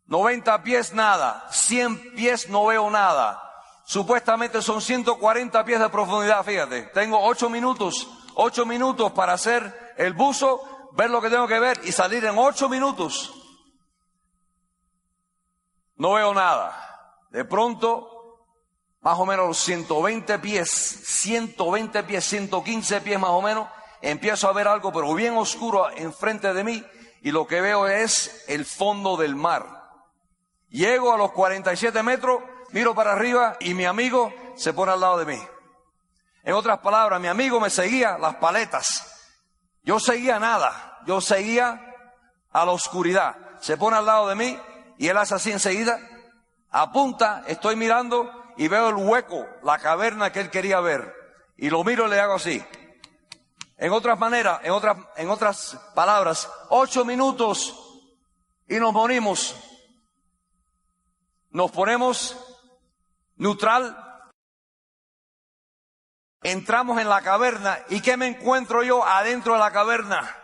[SPEAKER 2] 90 pies, nada. 100 pies, no veo nada. Supuestamente son 140 pies de profundidad, fíjate. Tengo 8 minutos, 8 minutos para hacer el buzo, ver lo que tengo que ver y salir en 8 minutos. No veo nada. De pronto, más o menos los 120 pies, 120 pies, 115 pies más o menos, empiezo a ver algo, pero bien oscuro enfrente de mí, y lo que veo es el fondo del mar. Llego a los 47 metros, miro para arriba y mi amigo se pone al lado de mí. En otras palabras, mi amigo me seguía las paletas. Yo seguía nada, yo seguía a la oscuridad. Se pone al lado de mí y él hace así enseguida, apunta, estoy mirando y veo el hueco, la caverna que él quería ver. Y lo miro y le hago así. En otras maneras, en otras, en otras palabras, ocho minutos y nos morimos. Nos ponemos neutral, entramos en la caverna y ¿qué me encuentro yo adentro de la caverna?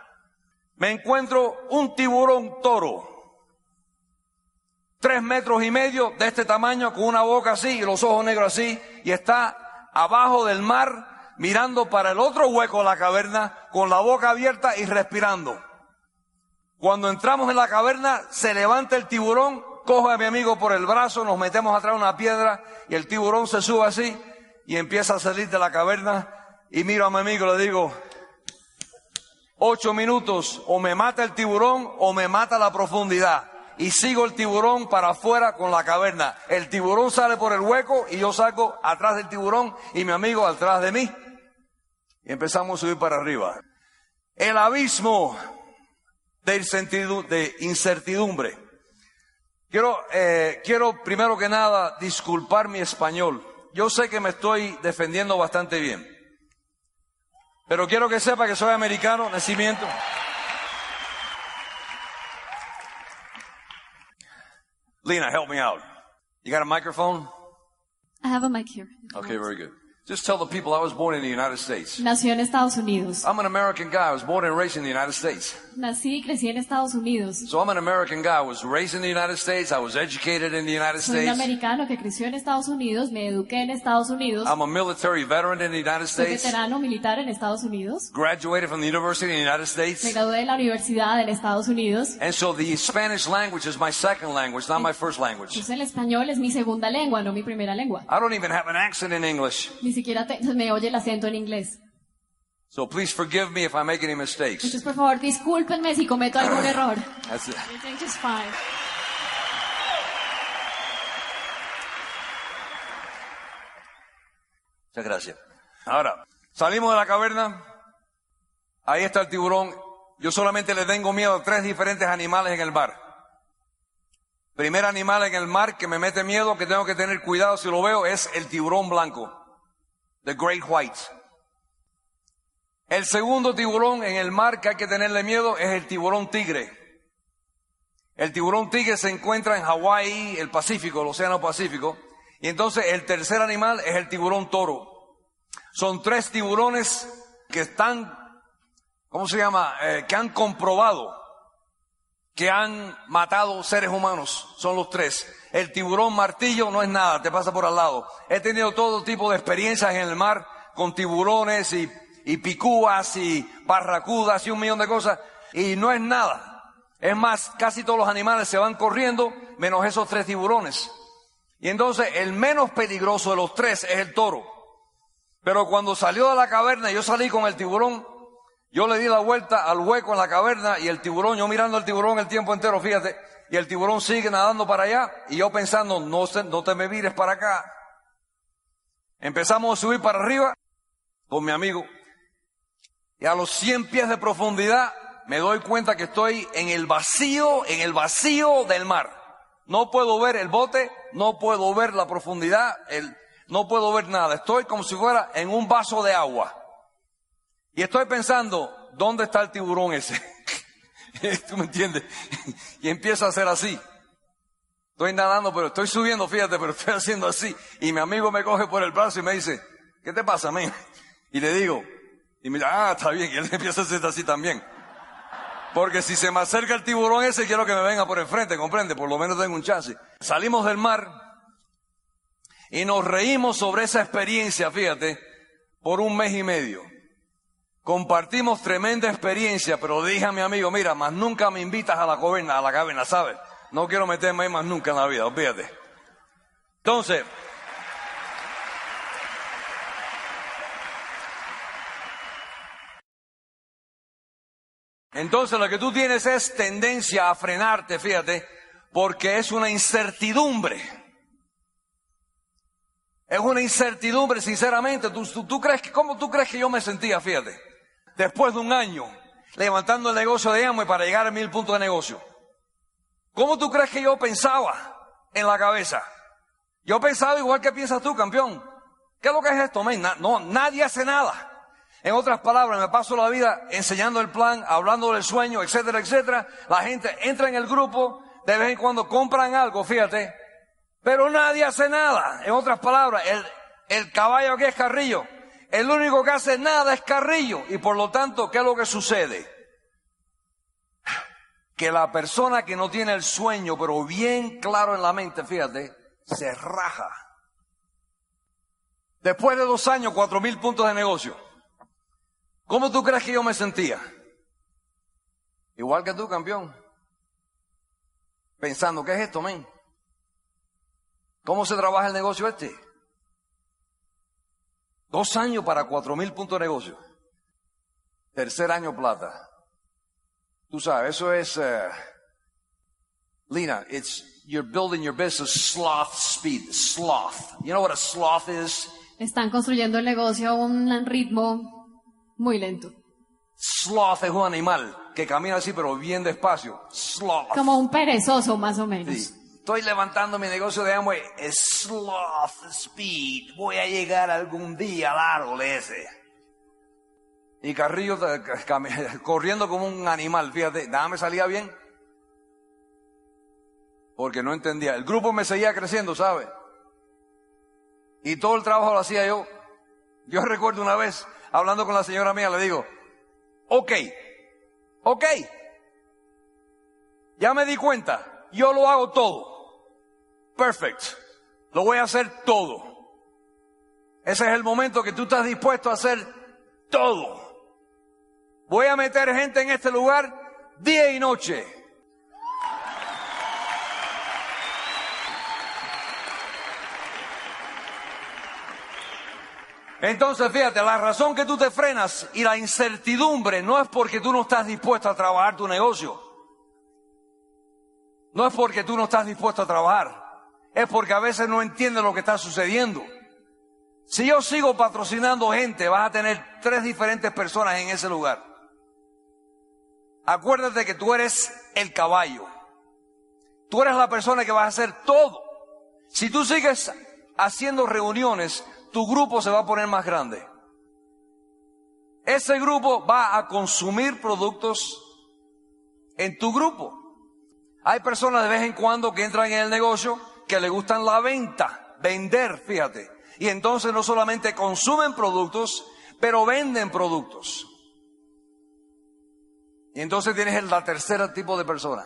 [SPEAKER 2] Me encuentro un tiburón toro, tres metros y medio de este tamaño, con una boca así y los ojos negros así, y está abajo del mar mirando para el otro hueco de la caverna, con la boca abierta y respirando. Cuando entramos en la caverna, se levanta el tiburón, coge a mi amigo por el brazo, nos metemos atrás de una piedra y el tiburón se sube así y empieza a salir de la caverna y miro a mi amigo y le digo, ocho minutos, o me mata el tiburón o me mata la profundidad. Y sigo el tiburón para afuera con la caverna. El tiburón sale por el hueco y yo salgo atrás del tiburón y mi amigo atrás de mí. Y empezamos a subir para arriba. El abismo de incertidumbre. Quiero, eh, quiero primero que nada disculpar mi español. Yo sé que me estoy defendiendo bastante bien. Pero quiero que sepa que soy americano, nacimiento. Lena, help me out. You got a microphone?
[SPEAKER 4] I have a mic here.
[SPEAKER 2] Okay, very good. Just tell the people I was born in the United States.
[SPEAKER 4] Nació en Estados Unidos.
[SPEAKER 2] I'm an American guy. I was born and raised in the United States.
[SPEAKER 4] Nací y crecí en Estados Unidos.
[SPEAKER 2] So I'm an American guy. I was raised in the United States. I was educated in the United
[SPEAKER 4] Soy un
[SPEAKER 2] States.
[SPEAKER 4] americano que creció en Estados Unidos, me eduqué en Estados Unidos,
[SPEAKER 2] I'm a military veteran in the United
[SPEAKER 4] soy
[SPEAKER 2] States.
[SPEAKER 4] veterano militar en Estados Unidos,
[SPEAKER 2] Graduated from the University in the United
[SPEAKER 4] me
[SPEAKER 2] States.
[SPEAKER 4] gradué de la universidad en Estados Unidos.
[SPEAKER 2] And so the Spanish language is my second language, not my first language.
[SPEAKER 4] Entonces el español es mi segunda lengua, no mi primera lengua.
[SPEAKER 2] I don't even have an accent in English.
[SPEAKER 4] Ni siquiera te- me oye el acento en inglés.
[SPEAKER 2] So please forgive me if I make any mistakes.
[SPEAKER 4] Entonces, por favor, discúlpenme si cometo algún error.
[SPEAKER 2] That's it.
[SPEAKER 4] Fine.
[SPEAKER 2] Muchas gracias. Ahora, salimos de la caverna. Ahí está el tiburón. Yo solamente le tengo miedo a tres diferentes animales en el mar. Primer animal en el mar que me mete miedo, que tengo que tener cuidado si lo veo, es el tiburón blanco. The Great White. El segundo tiburón en el mar que hay que tenerle miedo es el tiburón tigre. El tiburón tigre se encuentra en Hawái, el Pacífico, el Océano Pacífico. Y entonces el tercer animal es el tiburón toro. Son tres tiburones que están, ¿cómo se llama? Eh, que han comprobado que han matado seres humanos. Son los tres. El tiburón martillo no es nada, te pasa por al lado. He tenido todo tipo de experiencias en el mar con tiburones y, y picúas y barracudas y un millón de cosas. Y no es nada. Es más, casi todos los animales se van corriendo, menos esos tres tiburones. Y entonces el menos peligroso de los tres es el toro. Pero cuando salió de la caverna yo salí con el tiburón, Yo le di la vuelta al hueco en la caverna y el tiburón, yo mirando el tiburón el tiempo entero, fíjate, y el tiburón sigue nadando para allá y yo pensando, no, no te me vires para acá. Empezamos a subir para arriba con mi amigo y a los 100 pies de profundidad me doy cuenta que estoy en el vacío, en el vacío del mar. No puedo ver el bote, no puedo ver la profundidad, el, no puedo ver nada. Estoy como si fuera en un vaso de agua. Y estoy pensando, ¿dónde está el tiburón ese? ¿Tú me entiendes? y empiezo a hacer así. Estoy nadando, pero estoy subiendo, fíjate, pero estoy haciendo así. Y mi amigo me coge por el brazo y me dice, ¿qué te pasa, men? Y le digo, y dice, ah, está bien. Y él empieza a hacer así también. Porque si se me acerca el tiburón ese, quiero que me venga por enfrente, comprende, por lo menos tengo un chance. Salimos del mar y nos reímos sobre esa experiencia, fíjate, por un mes y medio. Compartimos tremenda experiencia, pero dije a mi amigo, mira, más nunca me invitas a la caverna, a la caverna, ¿sabes? No quiero meterme ahí más nunca en la vida, olvídate. Entonces, Entonces lo que tú tienes es tendencia a frenarte, fíjate, porque es una incertidumbre. Es una incertidumbre, sinceramente. ¿Tú, crees que, ¿Cómo tú crees que yo me sentía, fíjate? Después de un año levantando el negocio de Amway para llegar a mil puntos de negocio. ¿Cómo tú crees que yo pensaba en la cabeza? Yo pensaba igual que piensas tú, campeón. ¿Qué es lo que es esto, man? no, nadie hace nada. En otras palabras, me paso la vida enseñando el plan, hablando del sueño, etcétera, etcétera. La gente entra en el grupo, de vez en cuando compran algo, fíjate, pero nadie hace nada. En otras palabras, el, el caballo que es Carrillo, el único que hace nada es Carrillo. Y por lo tanto, ¿qué es lo que sucede? Que la persona que no tiene el sueño, pero bien claro en la mente, fíjate, se raja. Después de dos años, cuatro mil puntos de negocio. ¿Cómo tú crees que yo me sentía? Igual que tú, campeón. Pensando, ¿qué es esto, men? ¿Cómo se trabaja el negocio este? Dos años para cuatro mil puntos de negocio. Tercer año plata. Tú sabes, eso es, uh, Lina, it's, you're building your business sloth speed, sloth. You know what a sloth is?
[SPEAKER 4] Están construyendo el negocio a un ritmo muy lento.
[SPEAKER 2] Sloth es un animal que camina así, pero bien despacio. Sloth.
[SPEAKER 4] Como un perezoso, más o menos.
[SPEAKER 2] Sí. Estoy levantando mi negocio de Amway. Sloth speed. Voy a llegar algún día al árbol ese. Y Carrillo corriendo como un animal, fíjate, nada me salía bien. Porque no entendía. El grupo me seguía creciendo, ¿sabe? Y todo el trabajo lo hacía yo. Yo recuerdo una vez, hablando con la señora mía, le digo, ok, ok, ya me di cuenta, yo lo hago todo, perfect, lo voy a hacer todo. Ese es el momento que tú estás dispuesto a hacer todo. Voy a meter gente en este lugar día y noche. Entonces, fíjate, la razón que tú te frenas y la incertidumbre no es porque tú no estás dispuesto a trabajar tu negocio. No es porque tú no estás dispuesto a trabajar. Es porque a veces no entiendes lo que está sucediendo. Si yo sigo patrocinando gente, vas a tener tres diferentes personas en ese lugar. Acuérdate que tú eres el caballo. Tú eres la persona que va a hacer todo. Si tú sigues haciendo reuniones, tu grupo se va a poner más grande. Ese grupo va a consumir productos en tu grupo. Hay personas de vez en cuando que entran en el negocio que le gustan la venta, vender, fíjate. Y entonces no solamente consumen productos, pero venden productos. Y entonces tienes el tercer tipo de persona,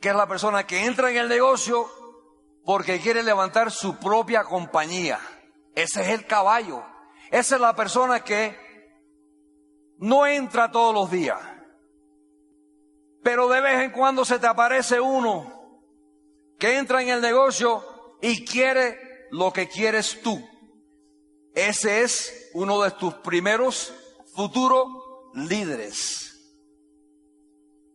[SPEAKER 2] que es la persona que entra en el negocio porque quiere levantar su propia compañía. Ese es el caballo. Esa es la persona que no entra todos los días. Pero de vez en cuando se te aparece uno que entra en el negocio y quiere lo que quieres tú. Ese es uno de tus primeros futuros líderes.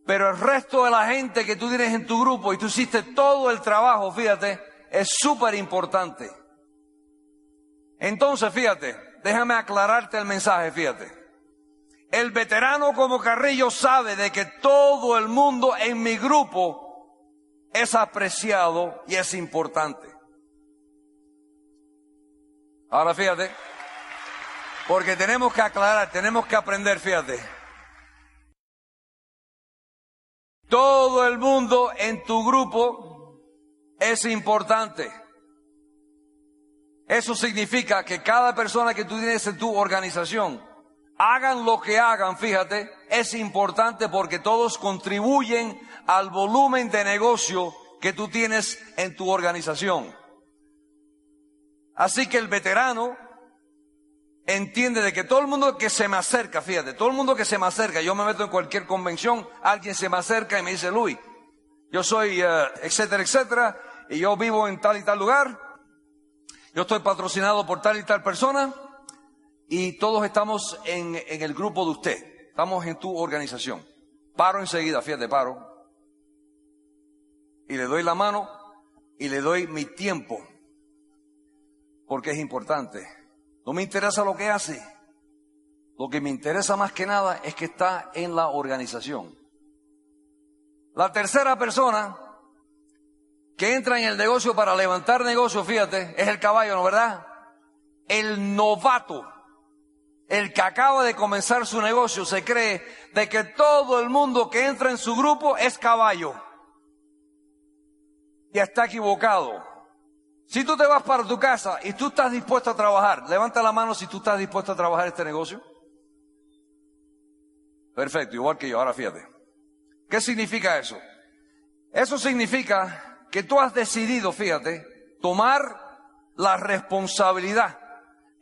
[SPEAKER 2] Pero el resto de la gente que tú tienes en tu grupo y tú hiciste todo el trabajo, fíjate, es súper importante. Entonces, fíjate, déjame aclararte el mensaje, fíjate. El veterano como Carrillo sabe de que todo el mundo en mi grupo es apreciado y es importante. Ahora fíjate, porque tenemos que aclarar, tenemos que aprender, fíjate. Todo el mundo en tu grupo es importante. Eso significa que cada persona que tú tienes en tu organización, hagan lo que hagan, fíjate, es importante porque todos contribuyen al volumen de negocio que tú tienes en tu organización. Así que el veterano entiende de que todo el mundo que se me acerca, fíjate, todo el mundo que se me acerca, yo me meto en cualquier convención, alguien se me acerca y me dice, Luis, yo soy, eh, etcétera, etcétera, y yo vivo en tal y tal lugar, yo estoy patrocinado por tal y tal persona y todos estamos en, el grupo de usted. Estamos en tu organización. Paro enseguida, fíjate, paro. Y le doy la mano y le doy mi tiempo. Porque es importante. No me interesa lo que hace. Lo que me interesa más que nada es que está en la organización. La tercera persona que entra en el negocio para levantar negocio, fíjate, es el caballo, ¿no verdad? El novato, el que acaba de comenzar su negocio, se cree de que todo el mundo que entra en su grupo es caballo. Y está equivocado. Si tú te vas para tu casa y tú estás dispuesto a trabajar, levanta la mano si tú estás dispuesto a trabajar este negocio. Perfecto, igual que yo. Ahora fíjate. ¿Qué significa eso? Eso significa que tú has decidido, fíjate, tomar la responsabilidad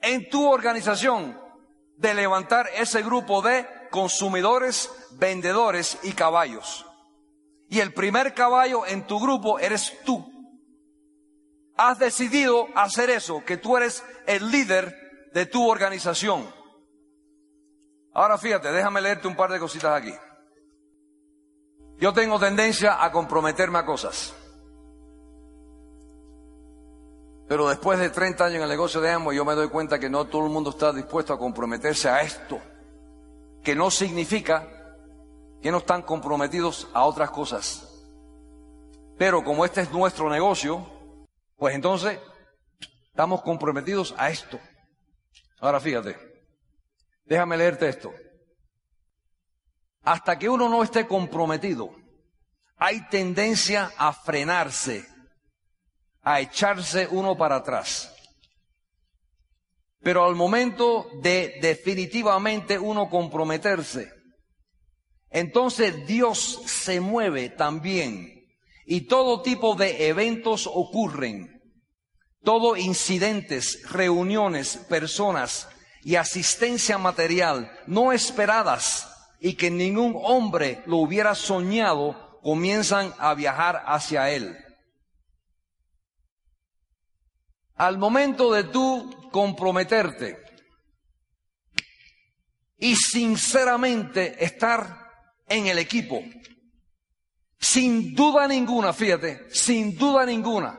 [SPEAKER 2] en tu organización de levantar ese grupo de consumidores, vendedores y caballos. Y el primer caballo en tu grupo eres tú. Has decidido hacer eso, que tú eres el líder de tu organización. Ahora fíjate, déjame leerte un par de cositas aquí. Yo tengo tendencia a comprometerme a cosas. Pero después de 30 años en el negocio de Amway, yo me doy cuenta que no todo el mundo está dispuesto a comprometerse a esto. Que no significa que no están comprometidos a otras cosas. Pero como este es nuestro negocio, pues entonces estamos comprometidos a esto. Ahora fíjate, déjame leerte esto. Hasta que uno no esté comprometido, hay tendencia a frenarse a echarse uno para atrás. Pero al momento de definitivamente uno comprometerse, entonces Dios se mueve también y todo tipo de eventos ocurren, todo incidentes, reuniones, personas y asistencia material no esperadas y que ningún hombre lo hubiera soñado comienzan a viajar hacia él. Al momento de tú comprometerte y sinceramente estar en el equipo, sin duda ninguna, fíjate, sin duda ninguna,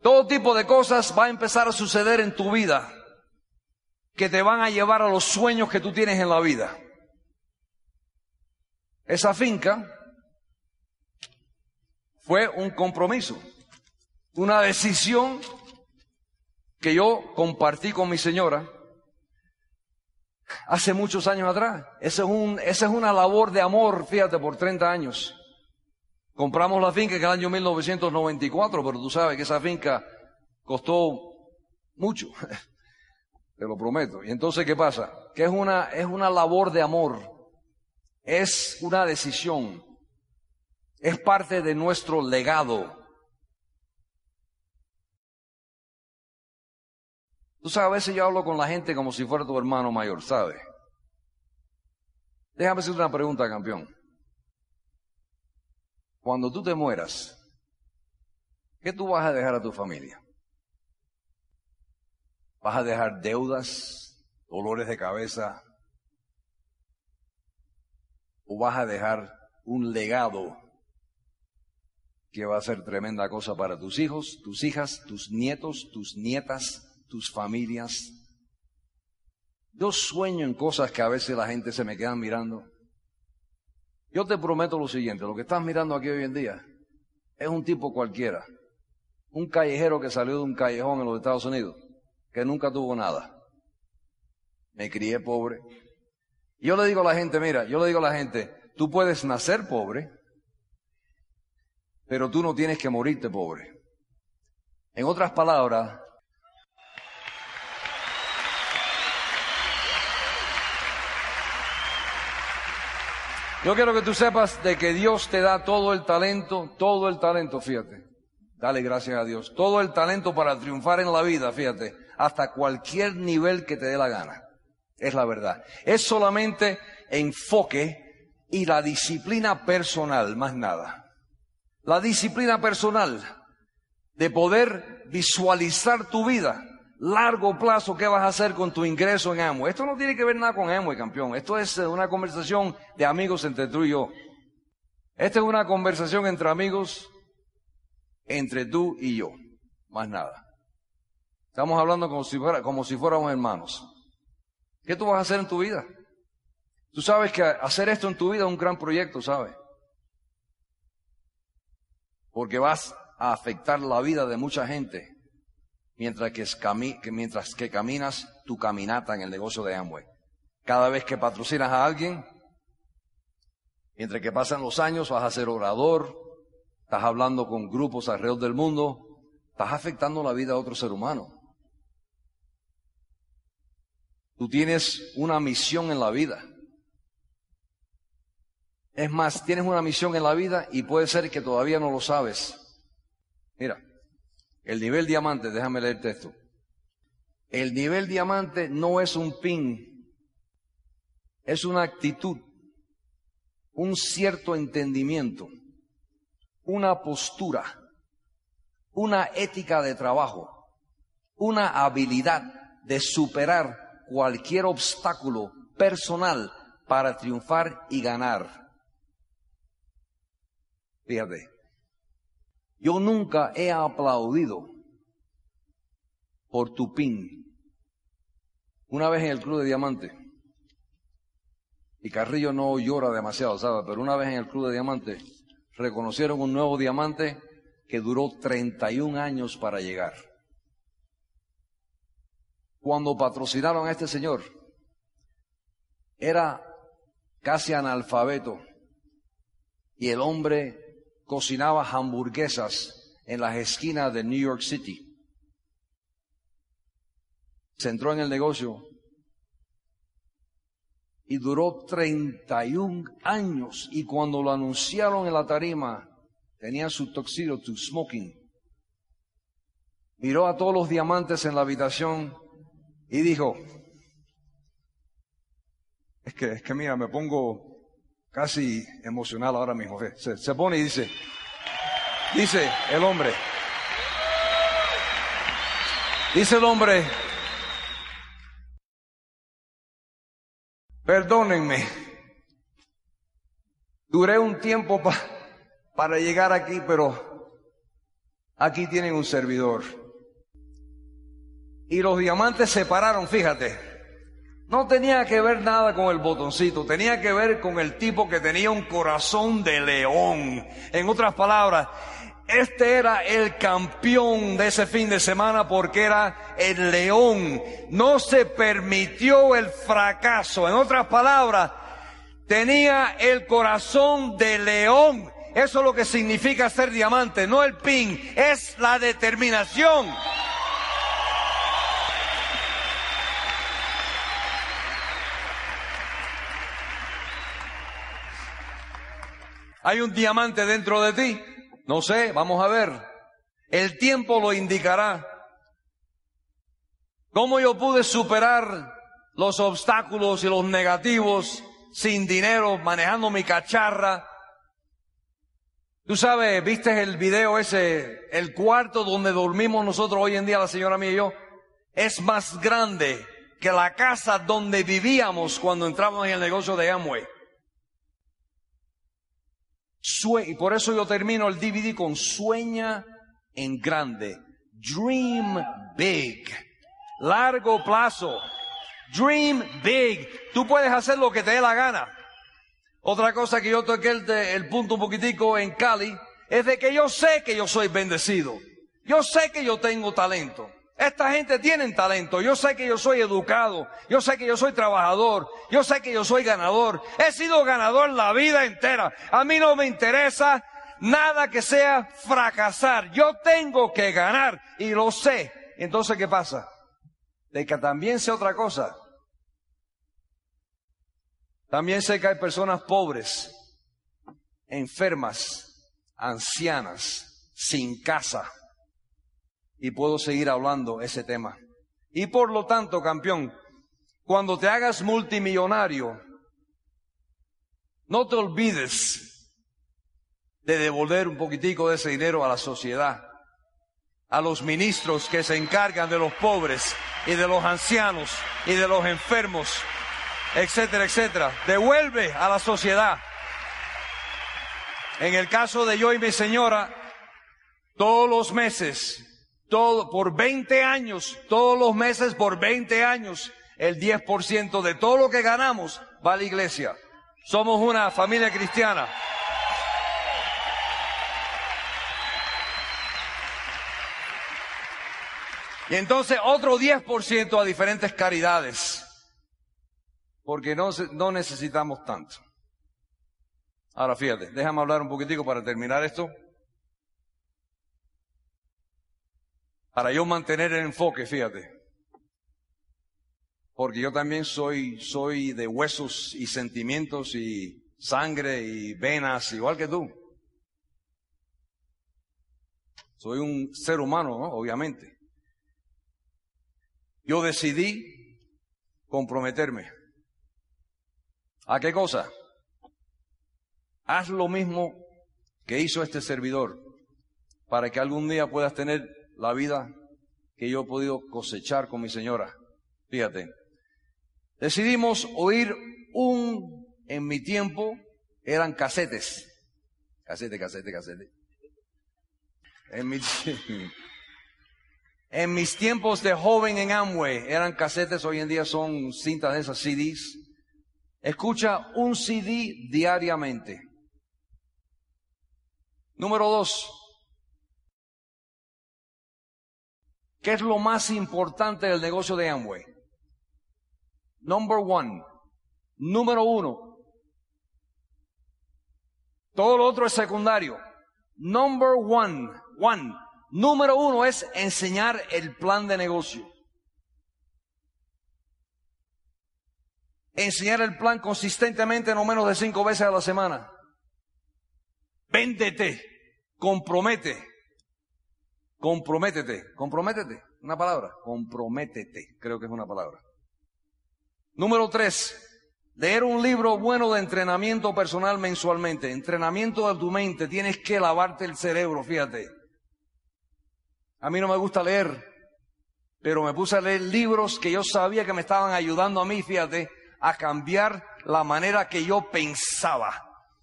[SPEAKER 2] todo tipo de cosas va a empezar a suceder en tu vida que te van a llevar a los sueños que tú tienes en la vida. Esa finca fue un compromiso una decisión que yo compartí con mi señora hace muchos años atrás. Esa es, un, esa es una labor de amor, fíjate, por 30 años. Compramos la finca en el año 1994, pero tú sabes que esa finca costó mucho, te lo prometo. Y entonces, ¿qué pasa? Que es una, es una labor de amor, es una decisión, es parte de nuestro legado. Tú sabes, a veces yo hablo con la gente como si fuera tu hermano mayor, ¿sabes? Déjame hacerte una pregunta, campeón. Cuando tú te mueras, ¿qué tú vas a dejar a tu familia? ¿Vas a dejar deudas, dolores de cabeza, o vas a dejar un legado que va a ser tremenda cosa para tus hijos, tus hijas, tus nietos, tus nietas, tus familias. Yo sueño en cosas que a veces la gente se me queda mirando. Yo te prometo lo siguiente, lo que estás mirando aquí hoy en día es un tipo cualquiera, un callejero que salió de un callejón en los Estados Unidos, que nunca tuvo nada. Me crié pobre. Yo le digo a la gente, mira, yo le digo a la gente, tú puedes nacer pobre, pero tú no tienes que morirte pobre. En otras palabras, yo quiero que tú sepas de que Dios te da todo el talento, todo el talento, fíjate. Dale gracias a Dios. Todo el talento para triunfar en la vida, fíjate, hasta cualquier nivel que te dé la gana. Es la verdad. Es solamente enfoque y la disciplina personal, más nada la disciplina personal de poder visualizar tu vida, largo plazo, qué vas a hacer con tu ingreso en Amway. Esto no tiene que ver nada con Amway, campeón. Esto es eh, una conversación de amigos entre tú y yo. Esta es una conversación entre amigos, entre tú y yo. Más nada. Estamos hablando como si, fuera, como si fuéramos hermanos. ¿Qué tú vas a hacer en tu vida? Tú sabes que hacer esto en tu vida es un gran proyecto, ¿sabes? porque vas a afectar la vida de mucha gente mientras que, mientras que caminas tu caminata en el negocio de Amway. Cada vez que patrocinas a alguien, mientras que pasan los años, vas a ser orador, estás hablando con grupos alrededor del mundo, estás afectando la vida de otro ser humano. Tú tienes una misión en la vida. Es más, tienes una misión en la vida y puede ser que todavía no lo sabes. Mira, el nivel diamante, déjame leerte esto. El nivel diamante no es un pin, es una actitud, un cierto entendimiento, una postura, una ética de trabajo, una habilidad de superar cualquier obstáculo personal para triunfar y ganar. Fíjate, yo nunca he aplaudido por tu pin. Una vez en el Club de Diamante, y Carrillo no llora demasiado, ¿sabes? Pero una vez en el Club de Diamante, reconocieron un nuevo diamante que duró 31 años para llegar. Cuando patrocinaron a este señor, era casi analfabeto y el hombre cocinaba hamburguesas en las esquinas de New York City. Se entró en el negocio y duró 31 años y cuando lo anunciaron en la tarima tenía su toxido, su smoking. Miró a todos los diamantes en la habitación y dijo, es que, es que mira, me pongo casi emocional ahora mismo. Se, se pone y dice, dice el hombre, dice el hombre, perdónenme, duré un tiempo para llegar aquí, pero aquí tienen un servidor. Y los diamantes se pararon, fíjate. No tenía que ver nada con el botoncito, tenía que ver con el tipo que tenía un corazón de león. En otras palabras, este era el campeón de ese fin de semana porque era el león. No se permitió el fracaso. En otras palabras, tenía el corazón de león. Eso es lo que significa ser diamante, no el pin, es la determinación. ¿Hay un diamante dentro de ti? No sé, vamos a ver. El tiempo lo indicará. ¿Cómo yo pude superar los obstáculos y los negativos sin dinero, manejando mi cacharra? Tú sabes, viste el video ese, el cuarto donde dormimos nosotros hoy en día, la señora mía y yo, es más grande que la casa donde vivíamos cuando entramos en el negocio de Amway. Sue- y por eso yo termino el DVD con sueña en grande. Dream big. Largo plazo. Dream big. Tú puedes hacer lo que te dé la gana. Otra cosa que yo toqué el, el punto un poquitico en Cali es de que yo sé que yo soy bendecido. Yo sé que yo tengo talento. Esta gente tiene talento. Yo sé que yo soy educado. Yo sé que yo soy trabajador. Yo sé que yo soy ganador. He sido ganador la vida entera. A mí no me interesa nada que sea fracasar. Yo tengo que ganar y lo sé. Entonces, ¿qué pasa? De que también sé otra cosa. También sé que hay personas pobres, enfermas, ancianas, sin casa. Y puedo seguir hablando ese tema. Y por lo tanto, campeón, cuando te hagas multimillonario, no te olvides de devolver un poquitico de ese dinero a la sociedad, a los ministros que se encargan de los pobres y de los ancianos y de los enfermos, etcétera, etcétera. Devuelve a la sociedad. En el caso de yo y mi señora, todos los meses, todo, por 20 años, todos los meses por 20 años, el 10% de todo lo que ganamos va a la iglesia. Somos una familia cristiana. Y entonces otro 10% a diferentes caridades. Porque no, no necesitamos tanto. Ahora fíjate, déjame hablar un poquitico para terminar esto. Para yo mantener el enfoque, fíjate. Porque yo también soy, soy de huesos y sentimientos y sangre y venas, igual que tú. Soy un ser humano, ¿no? Obviamente. Yo decidí comprometerme. ¿A qué cosa? Haz lo mismo que hizo este servidor para que algún día puedas tener la vida que yo he podido cosechar con mi señora. Fíjate. Decidimos oír un, en mi tiempo, eran casetes. Casete, casete, casete. En, mi- mis tiempos de joven en Amway eran casetes, hoy en día son cintas de esas CDs. Escucha un CD diariamente. Número dos. ¿Qué es lo más importante del negocio de Amway? Number one. Número uno. Todo lo otro es secundario. Number one. One. Número uno es enseñar el plan de negocio. Enseñar el plan consistentemente no menos de cinco veces a la semana. Véndete. Compromete. Comprométete. Comprométete. Una palabra. Comprométete. Creo que es una palabra. Número tres. Leer un libro bueno de entrenamiento personal mensualmente. Entrenamiento de tu mente. Tienes que lavarte el cerebro, fíjate. A mí no me gusta leer, pero me puse a leer libros que yo sabía que me estaban ayudando a mí, fíjate, a cambiar la manera que yo pensaba.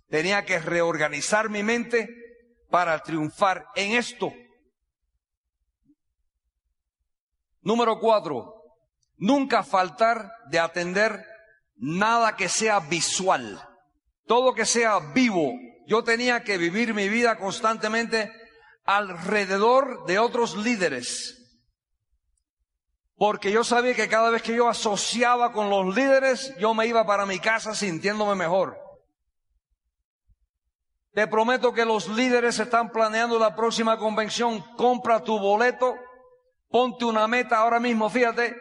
[SPEAKER 2] Tenía que reorganizar mi mente para triunfar en esto. Número cuatro, nunca faltar de atender nada que sea visual, todo que sea vivo. Yo tenía que vivir mi vida constantemente alrededor de otros líderes. Porque yo sabía que cada vez que yo asociaba con los líderes, yo me iba para mi casa sintiéndome mejor. Te prometo que los líderes están planeando la próxima convención. Compra tu boleto, ponte una meta ahora mismo, fíjate,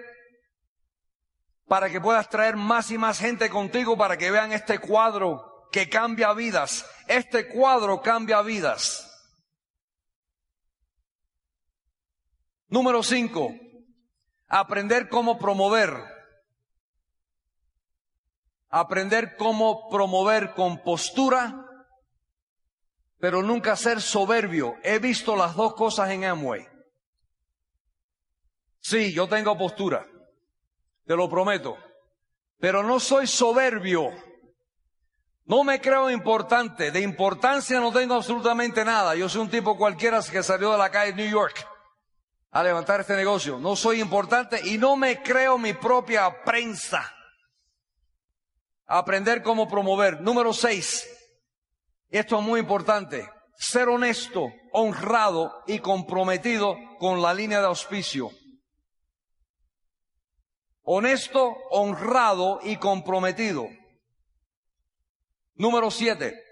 [SPEAKER 2] para que puedas traer más y más gente contigo para que vean este cuadro que cambia vidas. Este cuadro cambia vidas. Número cinco, aprender cómo promover. Aprender cómo promover con postura, pero nunca ser soberbio. He visto las dos cosas en Amway. Sí, yo tengo postura, te lo prometo, pero no soy soberbio. No me creo importante, de importancia no tengo absolutamente nada. Yo soy un tipo cualquiera que salió de la calle de New York a levantar este negocio. No soy importante y no me creo mi propia prensa. Aprender cómo promover. Número seis. Esto es muy importante. Ser honesto, honrado y comprometido con la línea de auspicio. Honesto, honrado y comprometido. Número siete.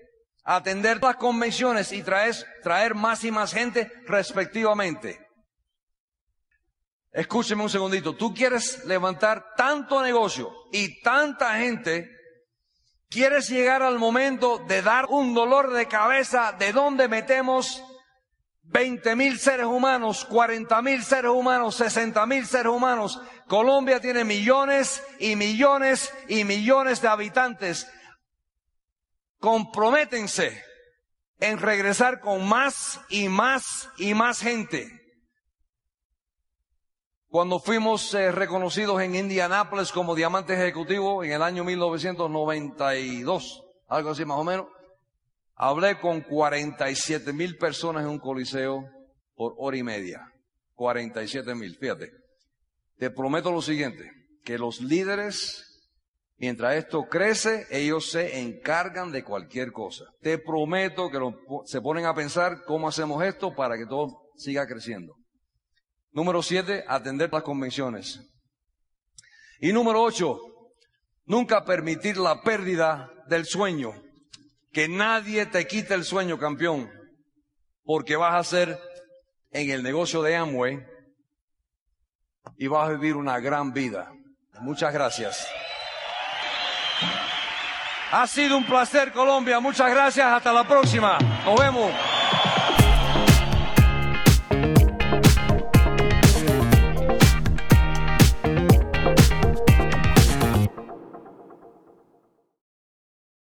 [SPEAKER 2] Atender las convenciones y traer, traer más y más gente respectivamente. Escúcheme un segundito. Tú quieres levantar tanto negocio y tanta gente. Quieres llegar al momento de dar un dolor de cabeza de dónde metemos 20 mil seres humanos, 40 mil seres humanos, 60 mil seres humanos. Colombia tiene millones y millones y millones de habitantes. Comprométense en regresar con más y más y más gente. Cuando fuimos eh, reconocidos en Indianápolis como diamante ejecutivo en el año 1992, algo así más o menos, hablé con 47 mil personas en un coliseo por hora y media. 47 mil, fíjate. Te prometo lo siguiente, que los líderes, mientras esto crece, ellos se encargan de cualquier cosa. Te prometo que se ponen a pensar cómo hacemos esto para que todo siga creciendo. Número siete, atender las convenciones. Y número ocho, nunca permitir la pérdida del sueño. Que nadie te quite el sueño, campeón, porque vas a ser en el negocio de Amway y vas a vivir una gran vida. Muchas gracias. Ha sido un placer, Colombia. Muchas gracias. Hasta la próxima. Nos vemos.